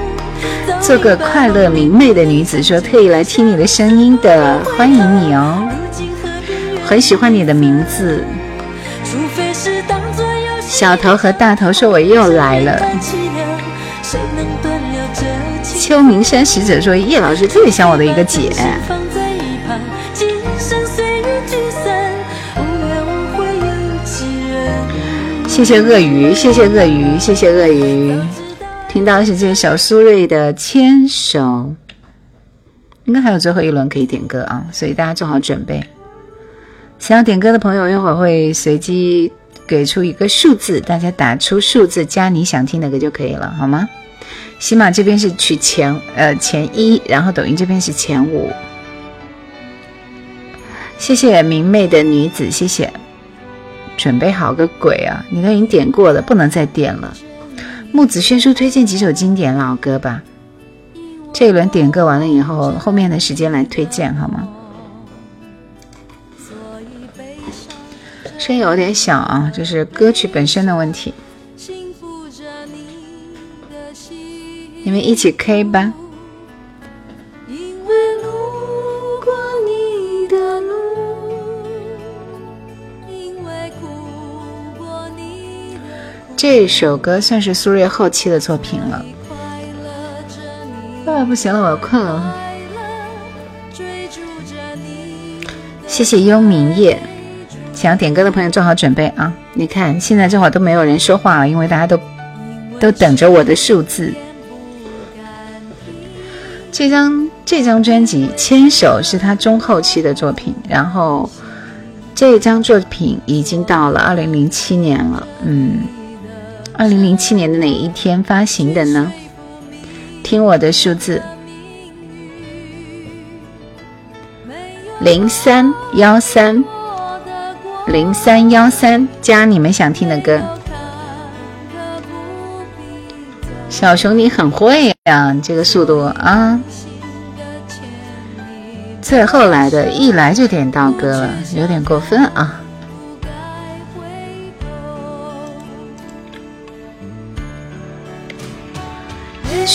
做个快乐明媚的女子，说特意来听你的声音的，欢迎你哦，很喜欢你的名字。小头和大头说我又来了。秋名山使者说叶老师特别像我的一个姐。谢谢鳄鱼，谢谢鳄鱼，谢谢鳄鱼。听到是这首苏芮的《牵手》，应该还有最后一轮可以点歌啊，所以大家做好准备。想要点歌的朋友，一会儿会随机给出一个数字，大家打出数字加你想听的歌就可以了，好吗？喜马这边是取前呃前一，然后抖音这边是前五。谢谢明媚的女子，谢谢。准备好个鬼啊！你都已经点过了，不能再点了。木子轩说推荐几首经典老歌吧。这一轮点歌完了以后，后面的时间来推荐好吗？声音有点小啊，这是歌曲本身的问题。你们一起 K 吧。这首歌算是苏芮后期的作品了。啊，不行了，我要困了。谢谢幽冥夜，想点歌的朋友做好准备啊！你看，现在这会儿都没有人说话了，因为大家都都等着我的数字。这张这张专辑《牵手》是他中后期的作品，然后这张作品已经到了二零零七年了，嗯。二零零七年的哪一天发行的呢？听我的数字，零三幺三零三幺三加你们想听的歌。小熊你很会呀，这个速度啊！最后来的一来就点到歌了，有点过分啊。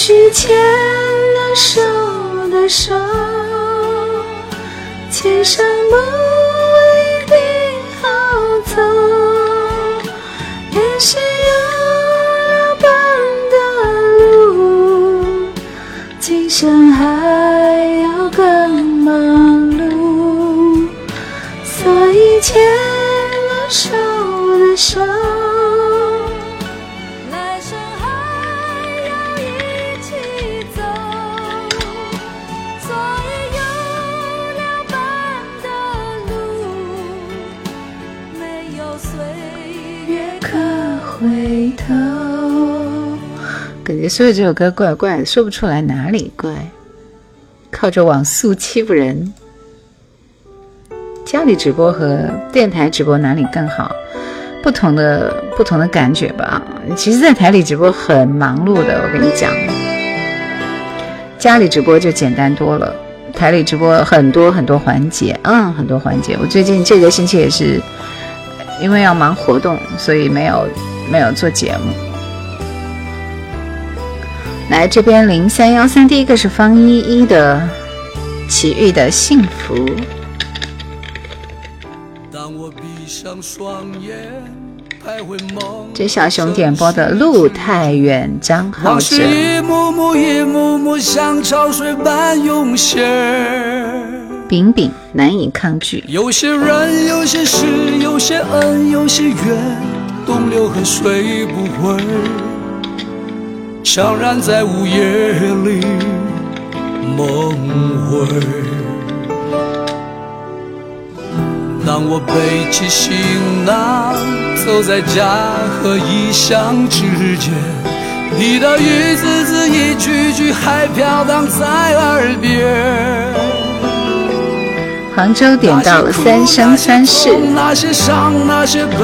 许牵了手的手，前生不一定好走，也许有两半的路，今生还要更忙碌，所以牵了手的手。所以这首歌怪怪的，说不出来哪里怪。靠着网速欺负人，家里直播和电台直播哪里更好？不同的不同的感觉吧。其实，在台里直播很忙碌的，我跟你讲。家里直播就简单多了，台里直播很多很多环节，嗯，很多环节。我最近这个星期也是因为要忙活动，所以没有没有做节目。来这边零三幺三，第一个是方依依的《奇遇的幸福》。这小熊点播的《路太远》，张浩哲。饼饼难以抗拒。有些人，有些事，有些恩，有些怨，东流河水不回。怅然在午夜里梦回。当我背起行囊，走在家和异乡之间，你的一字字、一句句还飘荡在耳边。杭州点到了三生三世。那些伤，那些悲，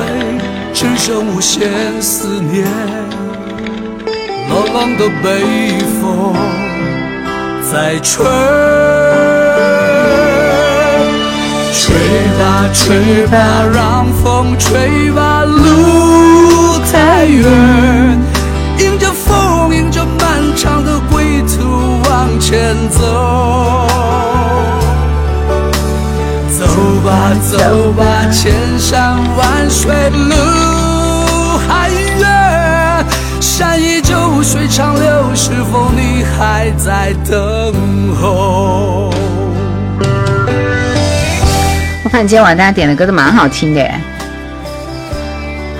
只剩无限思念。冷冷的北风在吹，吹吧吹吧，让风吹吧，路太远，迎着风，迎着漫长的归途往前走，走吧走吧，千山万水路水长流，是否你还在等候？我看今天晚上大家点的歌都蛮好听的，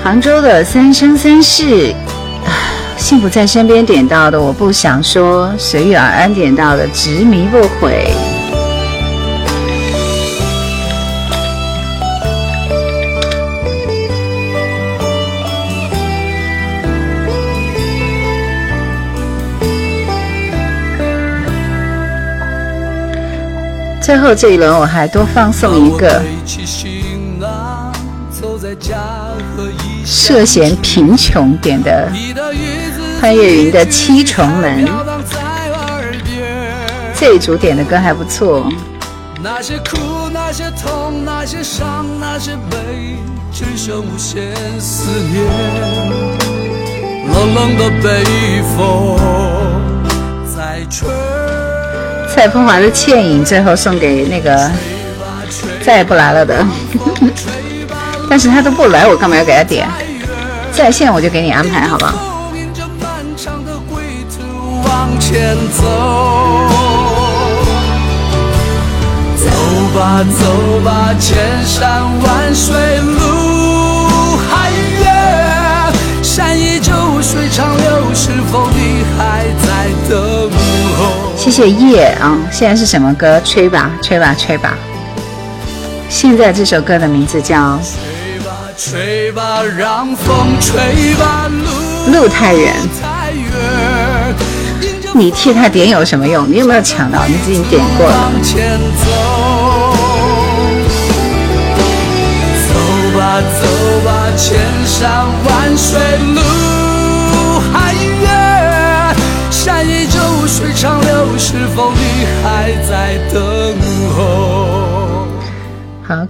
杭州的《三生三世》，幸福在身边点到的，我不想说，随遇而安点到的，执迷不悔。最后这一轮我还多放送一个涉嫌贫穷点的潘越云的七重门，这一组点的歌还不错。那些苦，那些痛，那些伤，那些悲，只剩无限思念。冷冷的北风在吹。蔡枫华的倩影，最后送给那个 再也不来了的，但是他都不来，我干嘛要给他点？在线我就给你安排，好吧？走吧走吧，千山万水路还远，山依旧水长流，是否你还？谢谢叶啊！现在是什么歌？吹吧，吹吧，吹吧！现在这首歌的名字叫《路太远》。你替他点有什么用？你有没有抢到？你自己点过了。走吧，走吧，千山万水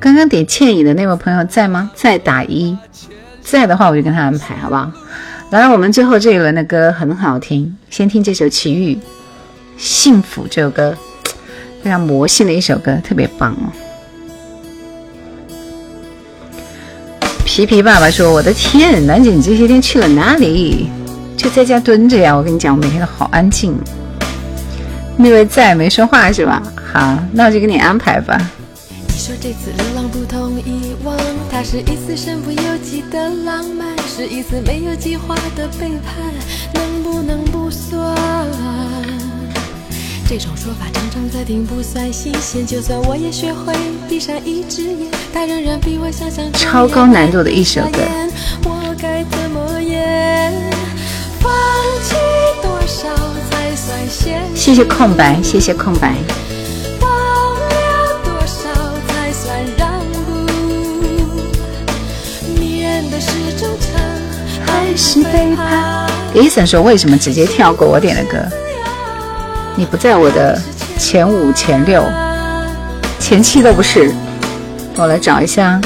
刚刚点倩影的那位朋友在吗？在打一，在的话我就跟他安排，好不好？来，我们最后这一轮的歌很好听，先听这首《奇遇幸福》这首歌，非常魔性的一首歌，特别棒哦。皮皮爸爸说：“我的天，兰姐，你这些天去了哪里？就在家蹲着呀？我跟你讲，我每天都好安静。”那位在没说话是吧？好，那我就给你安排吧。你说这次流浪不同以往，它是一次身不由己的浪漫，是一次没有计划的背叛，能不能不算？这种说法常常在听，不算新鲜。就算我也学会闭上一只眼，它仍然比我想象超高难度的一首歌。我该怎么演？谢谢空白，谢谢空白。伊森说：“为什么直接跳过我点的歌？你不在我的前五、前六、前七都不是。我来找一下。”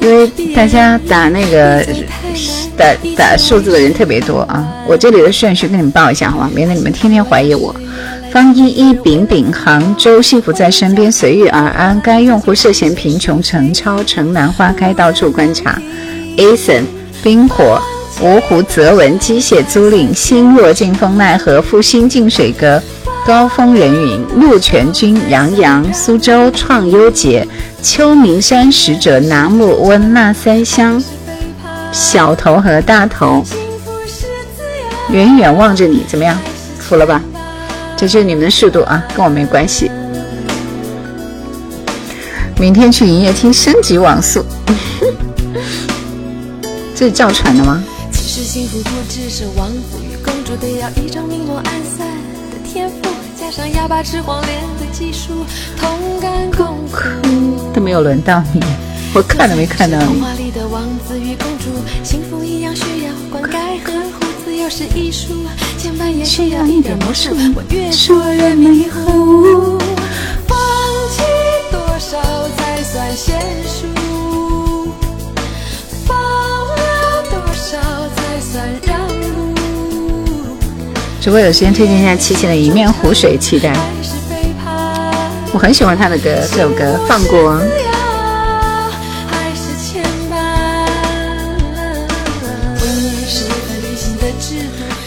因为大家打那个打打数字的人特别多啊，我这里的顺序跟你们报一下好吗？免得你们天天怀疑我。方依依、饼饼、杭州幸福在身边，随遇而安。该用户涉嫌贫穷，陈超、城南花开，到处观察。Ason、冰火、芜湖泽文、机械租赁、心若静风奈何、复兴静水阁。高峰人云，陆全军，杨洋，苏州创优节，秋名山使者，楠木温那三香，小头和大头，远远望着你，怎么样？服了吧？这就是你们的速度啊，跟我没关系。明天去营业厅升级网速，这是造船的吗？上哑巴吃黄连的技术，同甘共苦都没有轮到你，我看都没看到你。主，幸福一样需要，一点魔术。我越说越迷糊，放弃多少才算娴熟？放了多少才算让？如果有时间推荐一下七七的《一面湖水》，期待。我很喜欢他的歌，这首歌《放过》。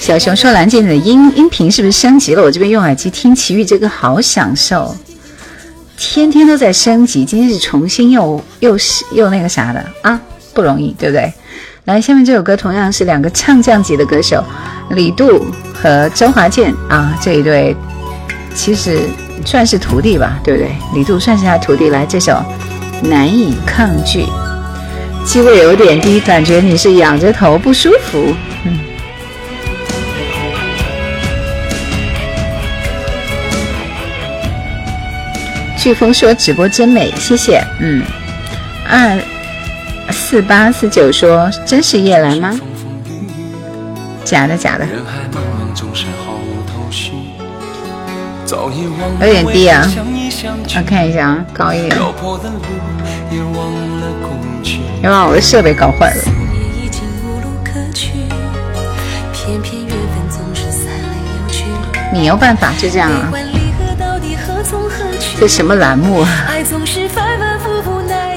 小熊说：“蓝姐，你的音音频是不是升级了？我这边用耳机听奇遇这个好享受，天天都在升级。今天是重新又又是又那个啥的啊，不容易，对不对？来，下面这首歌同样是两个唱将级的歌手，李杜。”和周华健啊这一对，其实算是徒弟吧，对不对？李杜算是他徒弟。来，这首难以抗拒，机位有点低，感觉你是仰着头不舒服。嗯。飓风说直播真美，谢谢。嗯。二四八四九说真是夜兰吗？假的假的。有点低啊，我看一下啊，高一点。你把我的设备搞坏了。你有办法就这样啊？这什么栏目？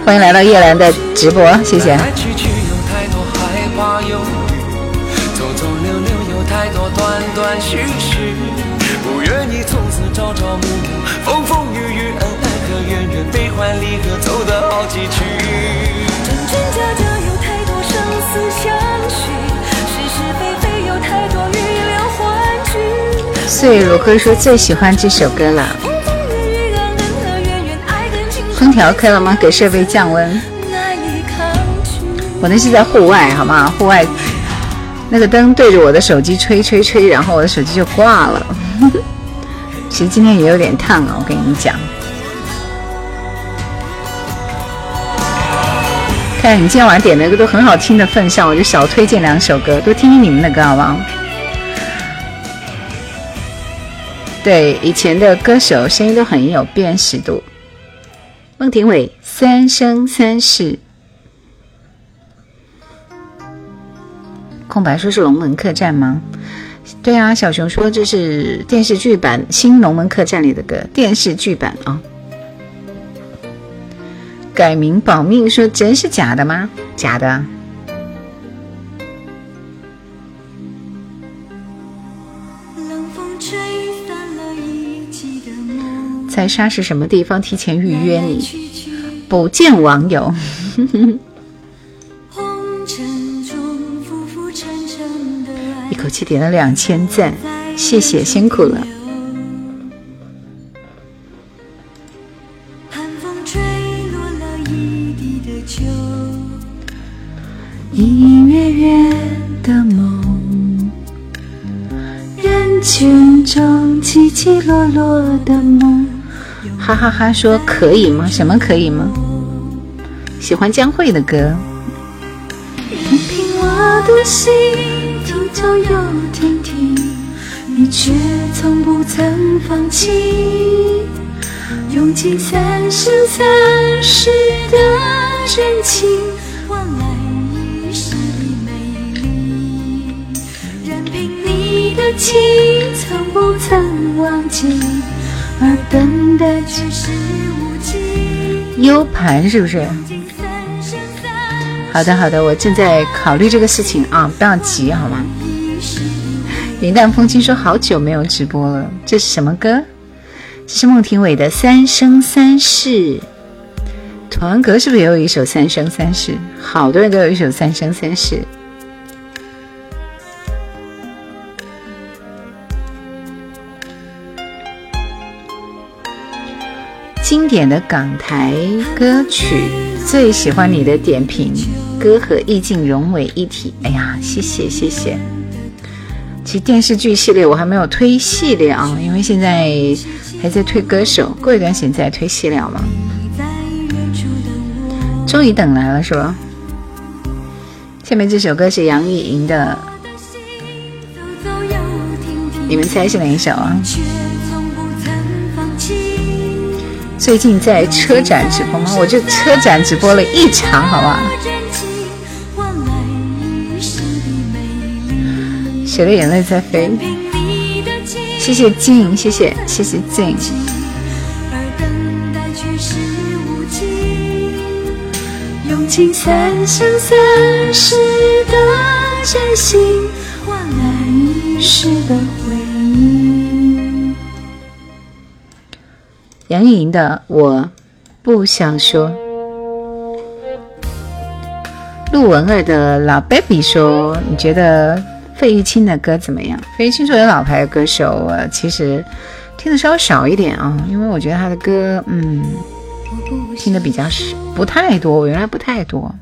欢迎来到叶兰的直播，谢谢。朝朝暮暮，风风雨雨，恩恩和怨怨，悲欢离合，走得好崎岖。真真假假有太多生死相许，是是非非有太多欲留欢聚。岁月如歌说最喜欢这首歌了。空调开了吗？给设备降温。我那是在户外，好吗？户外那个灯对着我的手机吹吹吹，然后我的手机就挂了。其实今天也有点烫啊，我跟你们讲。看你今天晚上点的歌都很好听的份上，我就少推荐两首歌，多听听你们的歌好不好？对，以前的歌手声音都很有辨识度。孟庭苇《三生三世》，空白说是《龙门客栈》吗？对啊，小熊说这是电视剧版《新龙门客栈》里的歌，电视剧版啊。改名保命说真是假的吗？假的。在沙是什么地方？提前预约你，不见网友。一口气点了两千赞，谢谢，辛苦了。隐隐约约的梦，人群中起起落落的梦。哈哈哈，说可以吗？什么可以吗？喜欢江蕙的歌。任凭我的心停走又停停，你却从不曾放弃，用尽三生三世的真情换来一世的美丽。任凭你的。情从不曾忘记，而等待却是无尽。U 盘是不是？好的好的，我正在考虑这个事情啊，不要急好吗？云淡风轻说好久没有直播了，这是什么歌？这是孟庭苇的《三生三世》。童安格是不是也有一首《三生三世》？好多人都有一首《三生三世》。经典的港台歌曲，最喜欢你的点评，歌和意境融为一体。哎呀，谢谢谢谢。其实电视剧系列我还没有推系列啊，因为现在还在推歌手，过一段时间再推系列嘛。终于等来了是吧？下面这首歌是杨钰莹的，你们猜是哪一首啊？最近在车展直播吗？我这车展直播了一场，好不好？谁的眼泪在飞？谢谢静，谢谢谢谢静。用尽三生三世的真心，换来一世的杨钰莹的《我不想说》，陆文儿的老 baby 说：“你觉得费玉清的歌怎么样？”费玉清作为老牌歌手，我其实听的稍微少一点啊，因为我觉得他的歌，嗯，听的比较少，不太多。我原来不太多。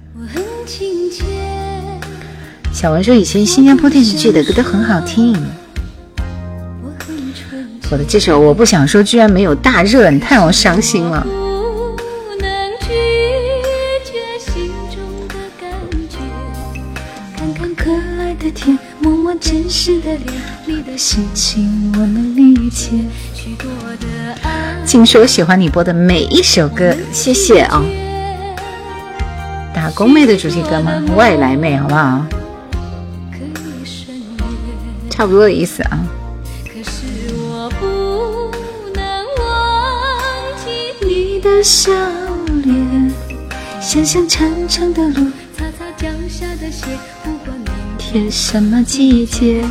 小文说：“以前新加坡电视剧的歌都很好听。”我的这首我不想说，居然没有大热，你太让我伤心了。请说喜欢你播的每一首歌，谢谢啊。打工妹的主题歌吗？外来妹，好不好？差不多的意思啊。笑脸，想想长长的路，擦擦脚下的鞋，不管明天什么季节，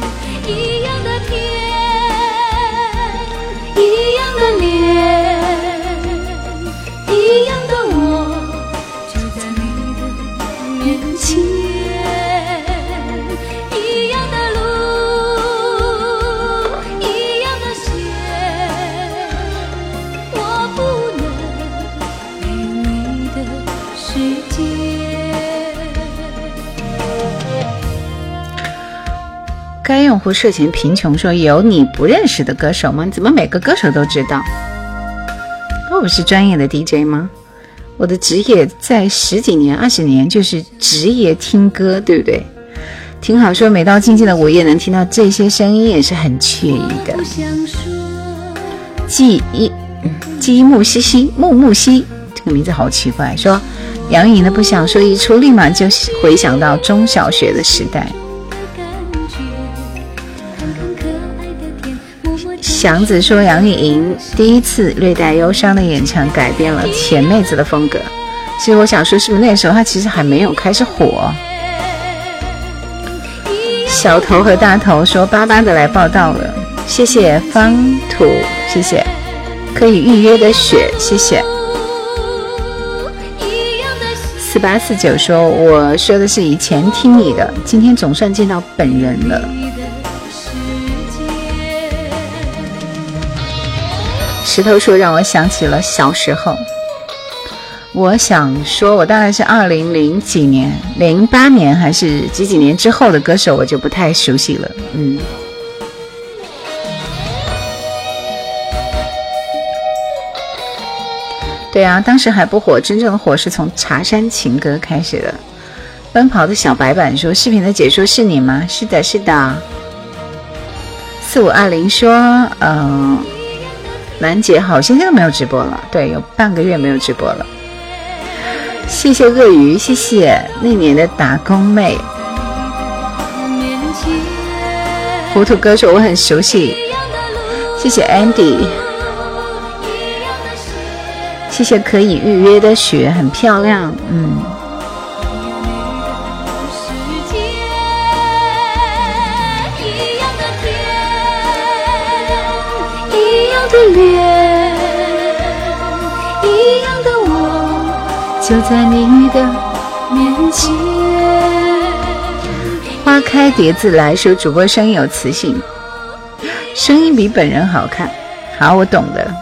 一样的天，一样的脸，不涉嫌贫穷，说有你不认识的歌手吗？怎么每个歌手都知道？我不是专业的 DJ 吗？我的职业在十几年、二十年就是职业听歌，对不对？挺好，说每到静静的午夜能听到这些声音也是很惬意的。记忆，记忆木西西木木西，这个名字好奇怪。说杨颖的不想说一出，立马就回想到中小学的时代。祥子说：“杨钰莹第一次略带忧伤的演唱，改变了甜妹子的风格。其实我想说，是不是那时候她其实还没有开始火？”小头和大头说：“巴巴的来报道了，谢谢方土，谢谢可以预约的雪，谢谢。”四八四九说：“我说的是以前听你的，今天总算见到本人了。”石头说让我想起了小时候。我想说，我大概是二零零几年、零八年还是几几年之后的歌手，我就不太熟悉了。嗯，对啊，当时还不火，真正的火是从《茶山情歌》开始的。奔跑的小白板说：“视频的解说是你吗？”是的，是的。四五二零说：“嗯，兰姐好像现在都没有直播了，对，有半个月没有直播了。”谢谢鳄鱼，谢谢那年的打工妹。糊涂歌手我很熟悉，谢谢 Andy，谢谢可以预约的雪，很漂亮，嗯。脸，一样的我，就在你的面前。花开蝶自来，说主播声音有磁性，声音比本人好看。好，我懂的。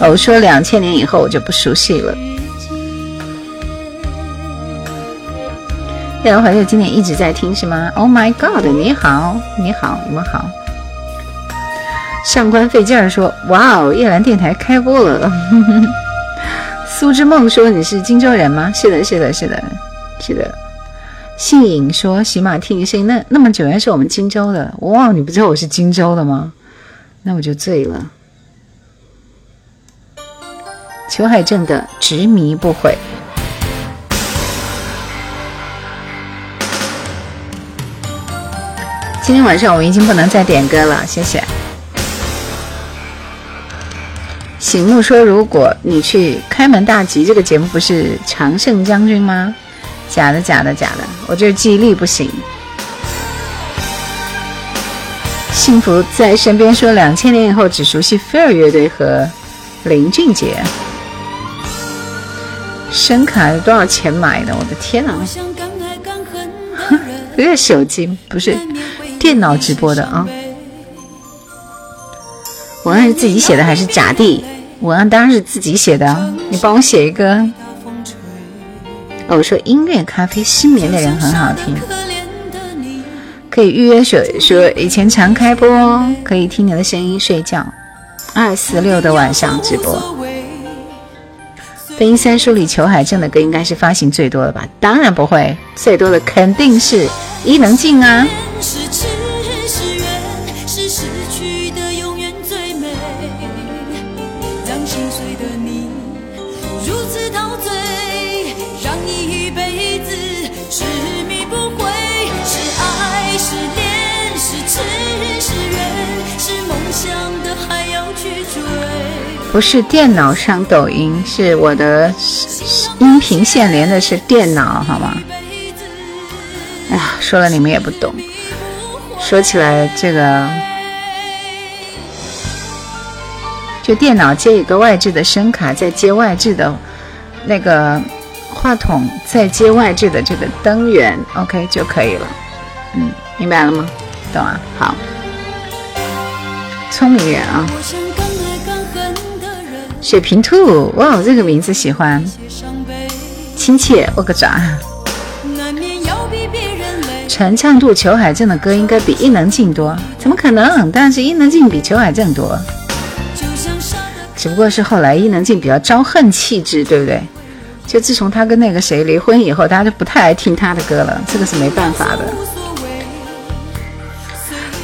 我说两千年以后我就不熟悉了。叶兰怀旧今年一直在听是吗？Oh my god！你好，你好，你们好。上官费劲儿说：“哇哦，夜兰电台开播了。”苏之梦说：“你是荆州人吗？”是的，是的，是的，是的。信颖说：“喜马听你声音那那么久，原来是我们荆州的。”哇，你不知道我是荆州的吗？那我就醉了。裘海正的执迷不悔。今天晚上我们已经不能再点歌了，谢谢。醒目说：“如果你去开门大吉，这个节目不是常胜将军吗？假的，假的，假的！我这记忆力不行。”幸福在身边说：“两千年以后只熟悉飞儿乐队和林俊杰。”声卡多少钱买的？我的天哪！这个手机不是电脑直播的啊。文案是自己写的还是假的？文案当然是自己写的。你帮我写一个。哦，我说音乐咖啡失眠的人很好听，可以预约说说以前常开播，可以听你的声音睡觉。二四六的晚上直播。飞三书里裘海正的歌应该是发行最多的吧？当然不会，最多的肯定是伊能静啊。不是电脑上抖音，是我的音频线连的是电脑，好吗？哎呀，说了你们也不懂。说起来，这个就电脑接一个外置的声卡，再接外置的那个话筒，再接外置的这个灯源，OK 就可以了。嗯，明白了吗？懂啊？好，聪明人啊！水瓶兔，哇，这个名字喜欢，亲切，握个爪。陈唱度，裘海正的歌应该比伊能静多，怎么可能？但是伊能静比裘海正多，只不过是后来伊能静比较招恨气质，对不对？就自从他跟那个谁离婚以后，大家就不太爱听他的歌了，这个是没办法的。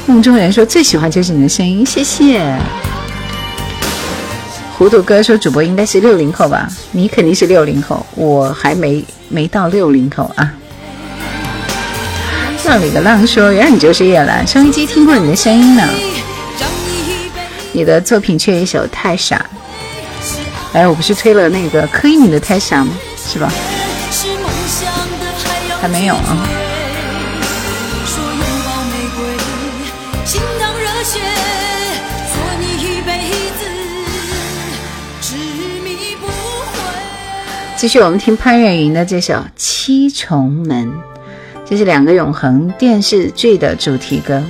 梦中人说最喜欢就是你的声音，谢谢。糊涂哥说：“主播应该是六零后吧？你肯定是六零后，我还没没到六零后啊。”浪里个浪说：“原来你就是叶兰，收音机听过你的声音呢。你的作品缺一首《太傻》。哎，我不是推了那个柯以敏的《太傻》吗？是吧？还没有啊。”继续，我们听潘越云的这首《七重门》，这是两个永恒电视剧的主题歌。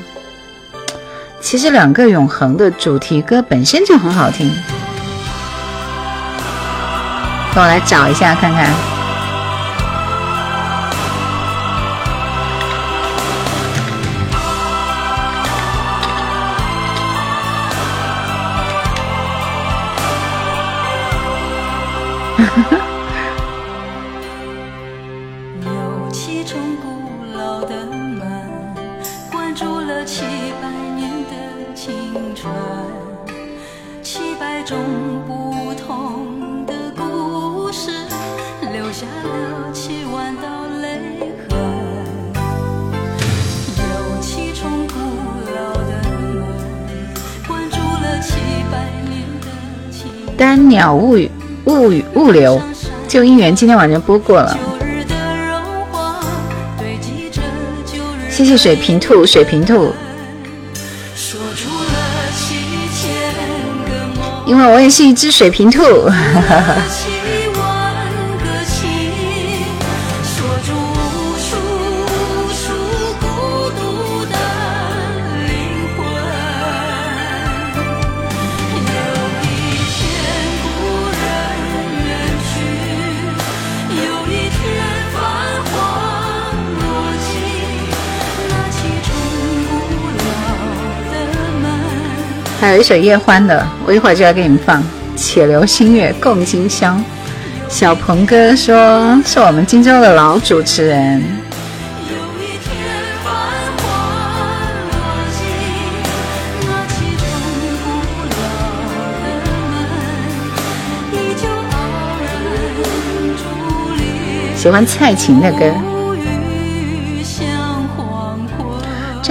其实，两个永恒的主题歌本身就很好听。我来找一下看看。鸟物语。物语物流旧姻缘今天晚上播过了，谢谢水瓶兔，水瓶兔。因为我也是一只水瓶兔。还有一首叶欢的，我一会儿就要给你们放《且留新月共今宵》。小鹏哥说是我们荆州的老主持人。喜欢蔡琴的歌。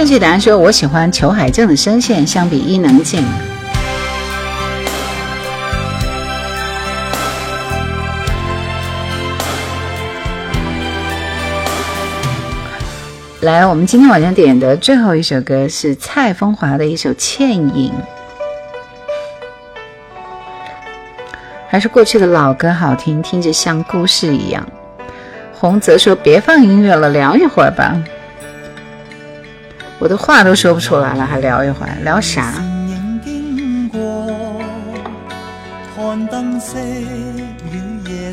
正确答案说：“我喜欢裘海正的声线，相比伊能静。”来，我们今天晚上点的最后一首歌是蔡枫华的一首《倩影》，还是过去的老歌好听，听着像故事一样。洪泽说：“别放音乐了，聊一会儿吧。”我的话都说不出来了，还聊一会儿，聊啥？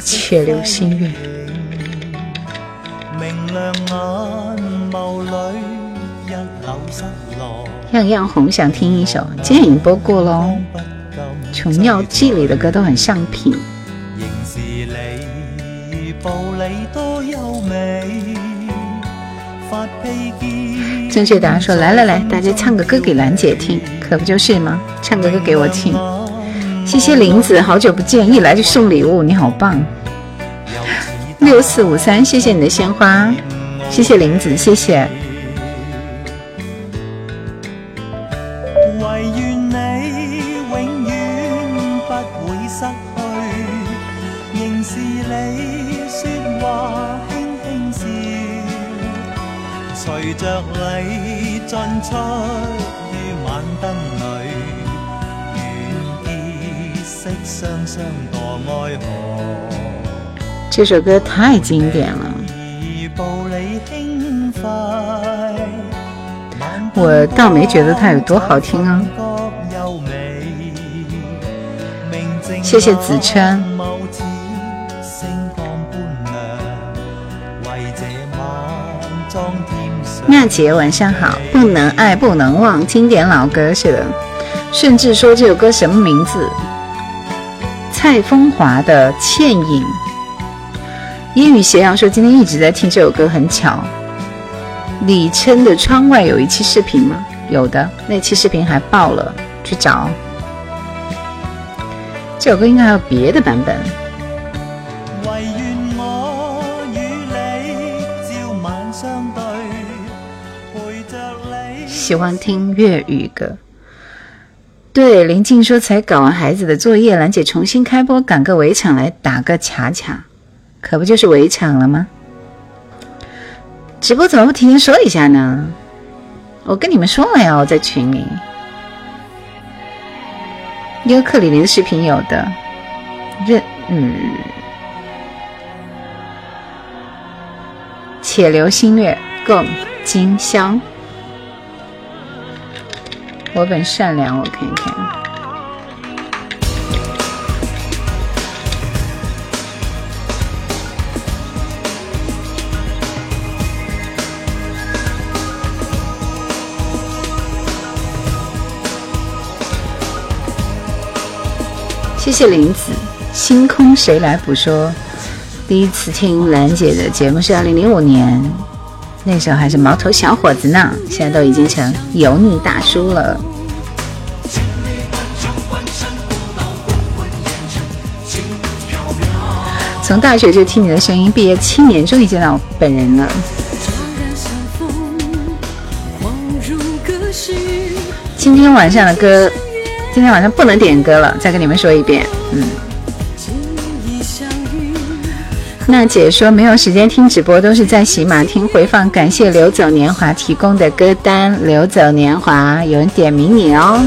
且留新月。样样红想听一首，今天已经播过喽。琼瑶记里的歌都很上品。正确答案说：“来来来，大家唱个歌给兰姐听，可不就是吗？唱个歌给我听。”谢谢林子，好久不见，一来就送礼物，你好棒！六四五三，谢谢你的鲜花，谢谢林子，谢谢。这首歌太经典了，我倒没觉得它有多好听啊。谢谢子琛。妙姐晚上好，不能爱不能忘，经典老歌是的。甚至说这首歌什么名字？蔡枫华的《倩影》。烟雨斜阳说今天一直在听这首歌，很巧。李琛的《窗外》有一期视频吗？有的，那期视频还爆了，去找。这首歌应该还有别的版本。喜欢听粤语歌。对林静说，才搞完孩子的作业，兰姐重新开播，赶个围场来打个卡卡，可不就是围场了吗？直播怎么不提前说一下呢？我跟你们说了呀，我在群里。优克里里的视频有的，任嗯，且留新月共今宵。我本善良，我看一看。谢谢林子，星空谁来捕？说第一次听兰姐的节目是二零零五年，那时候还是毛头小伙子呢，现在都已经成油腻大叔了。从大学就听你的声音，毕业七年终于见到本人了。今天晚上的歌，今天晚上不能点歌了，再跟你们说一遍。嗯。娜姐说没有时间听直播，都是在喜马听回放。感谢流走年华提供的歌单，流走年华有人点名你哦。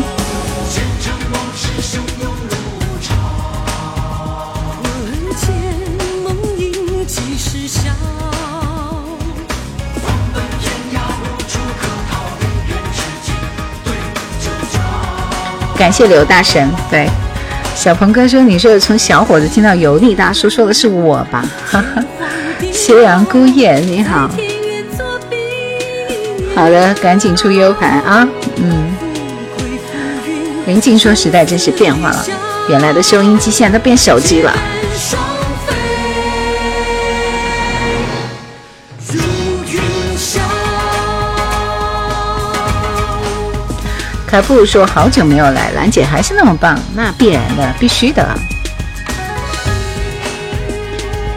谢刘大神，对小鹏哥说你是从小伙子听到油腻大叔，说的是我吧？哈哈，夕阳孤雁你好，好的，赶紧出 U 盘啊！嗯，林静说时代真是变化了，原来的收音机现在都变手机了。还不如说好久没有来，兰姐还是那么棒，那必然的，必须的。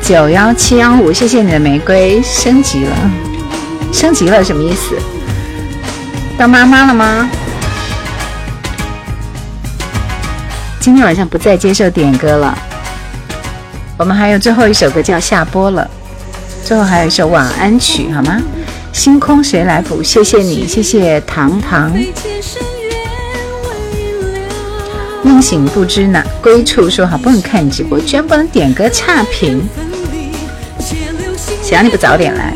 九幺七幺五，谢谢你的玫瑰，升级了，升级了什么意思？当妈妈了吗？今天晚上不再接受点歌了，我们还有最后一首歌就要下播了，最后还有一首晚安曲，好吗？星空谁来补？谢谢你，谢谢糖糖。梦醒不知哪归处，说好不能看你直播，居然不能点歌差评，谁让你不早点来？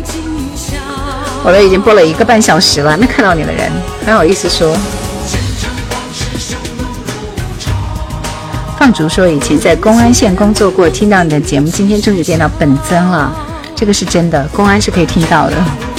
我都已经播了一个半小时了，没看到你的人，还好意思说？放逐说以前在公安县工作过，听到你的节目，今天终于见到本尊了，这个是真的，公安是可以听到的。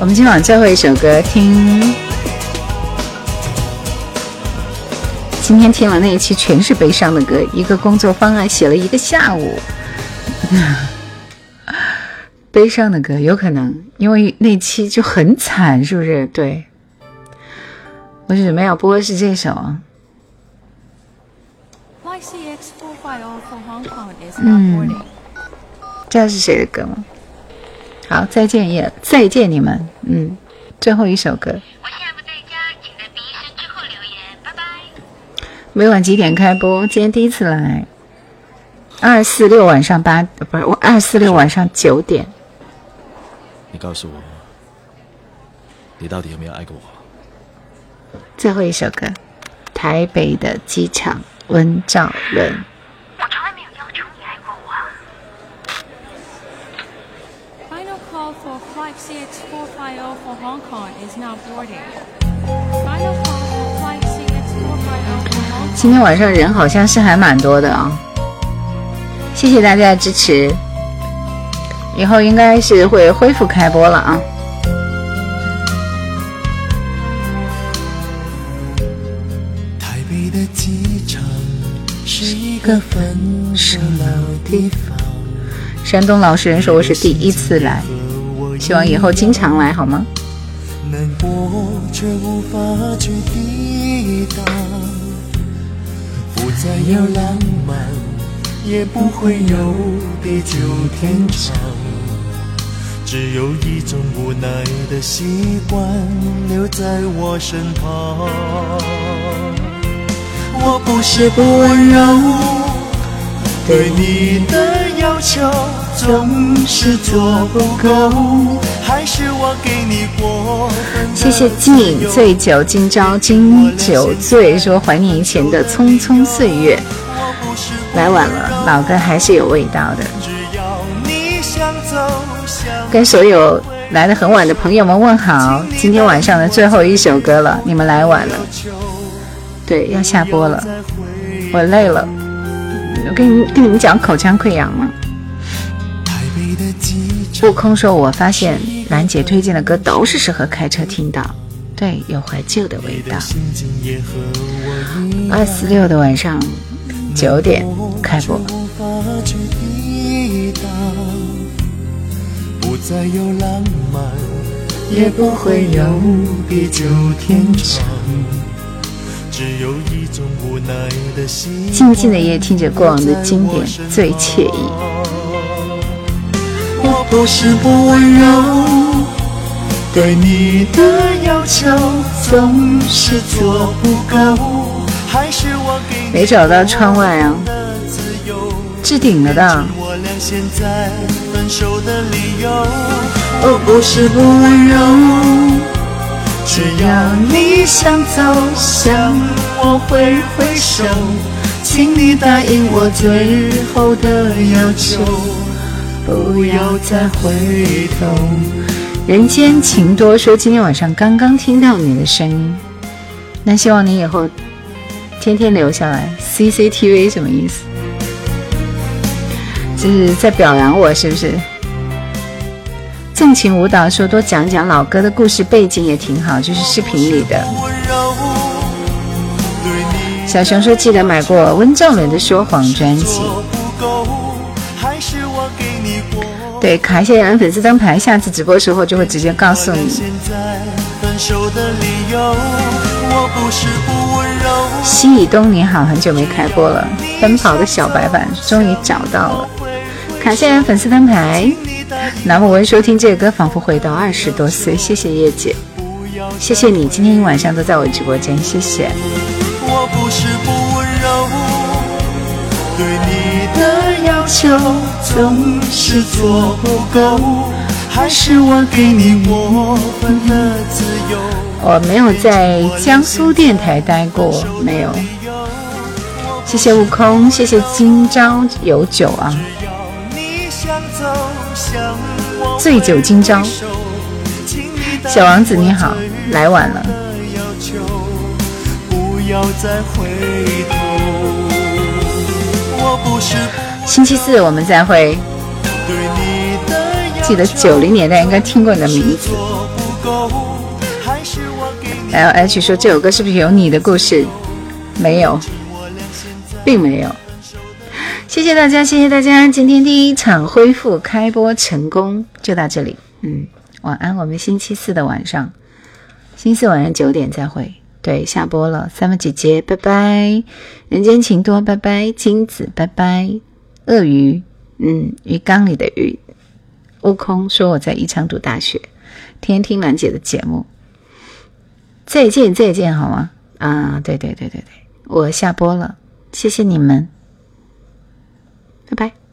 我们今晚最后一首歌，听。今天听了那一期，全是悲伤的歌。一个工作方案写了一个下午，悲伤的歌，有可能因为那期就很惨，是不是？对，我准备要播的是这首啊。嗯，这是谁的歌吗？好，再见也再见你们，嗯，最后一首歌。我现在不在家，请在毕声之后留言，拜拜。每晚几点开播？今天第一次来。二四六晚上八，不是我二四六晚上九点。你告诉我，你到底有没有爱过我？最后一首歌，台北的机场，温兆伦。今天晚上人好像是还蛮多的啊，谢谢大家的支持，以后应该是会恢复开播了啊。台北的机场是一个分手老地方。山东老实人说我是第一次来。希望以后经常来，好吗？难过却无法去抵挡，不再有浪漫，也不会有地久天长。只有一种无奈的习惯留在我身旁。我不是不温柔，对你的要求总是做不够，还是我给你过分？谢谢金饮醉酒，今朝今酒醉，说怀念以前的匆匆岁月。来晚了，老歌还是有味道的。跟所有来的很晚的朋友们问好，今天晚上的最后一首歌了，你们来晚了。对，要下播了，我累了。我跟你跟你们讲口腔溃疡吗？悟空说：“我发现兰姐推荐的歌都是适合开车听的，对，有怀旧的味道。”二四六的晚上九点开播。不再有浪漫，也不会有地久天长。静静的夜，听着过往的经典，最惬意。我不是不温柔，对你的要求总是做不够。还是我给没找到窗外啊，置顶了的。我不是不温柔。只要你想走，向我挥挥手，请你答应我最后的要求，不要再回头。人间情多说，今天晚上刚刚听到你的声音，那希望你以后天天留下来。CCTV 什么意思？这是在表扬我，是不是？纵情舞蹈说多讲讲老歌的故事背景也挺好，就是视频里的。小熊说记得买过温兆伦的《说谎》专辑。对，卡一下人粉丝灯牌，下次直播时候就会直接告诉你。西以东你好，很久没开播了。奔跑的小白板终于找到了，卡一下人粉丝灯牌。南木文收听这个歌，仿佛回到二十多岁。谢谢叶姐，谢谢你今天一晚上都在我直播间，谢谢。我不是不温柔，对你求总是做不够，还是我给你过分的自由。我没有在江苏电台待过，没有。谢谢悟空，谢谢今朝有酒啊。醉酒今朝，小王子你好，来晚了。星期四我们再会。记得九零年代应该听过你的名字。L H 说这首歌是不是有你的故事？没有，并没有。谢谢大家，谢谢大家！今天第一场恢复开播成功，就到这里。嗯，晚安。我们星期四的晚上，星期四晚上九点再会。对，下播了。三文姐姐，拜拜。人间情多，拜拜。金子，拜拜。鳄鱼，嗯，鱼缸里的鱼。悟空说我在宜昌读大学，天天听兰姐的节目。再见，再见，好吗？啊，对对对对对，我下播了，谢谢你们。拜拜。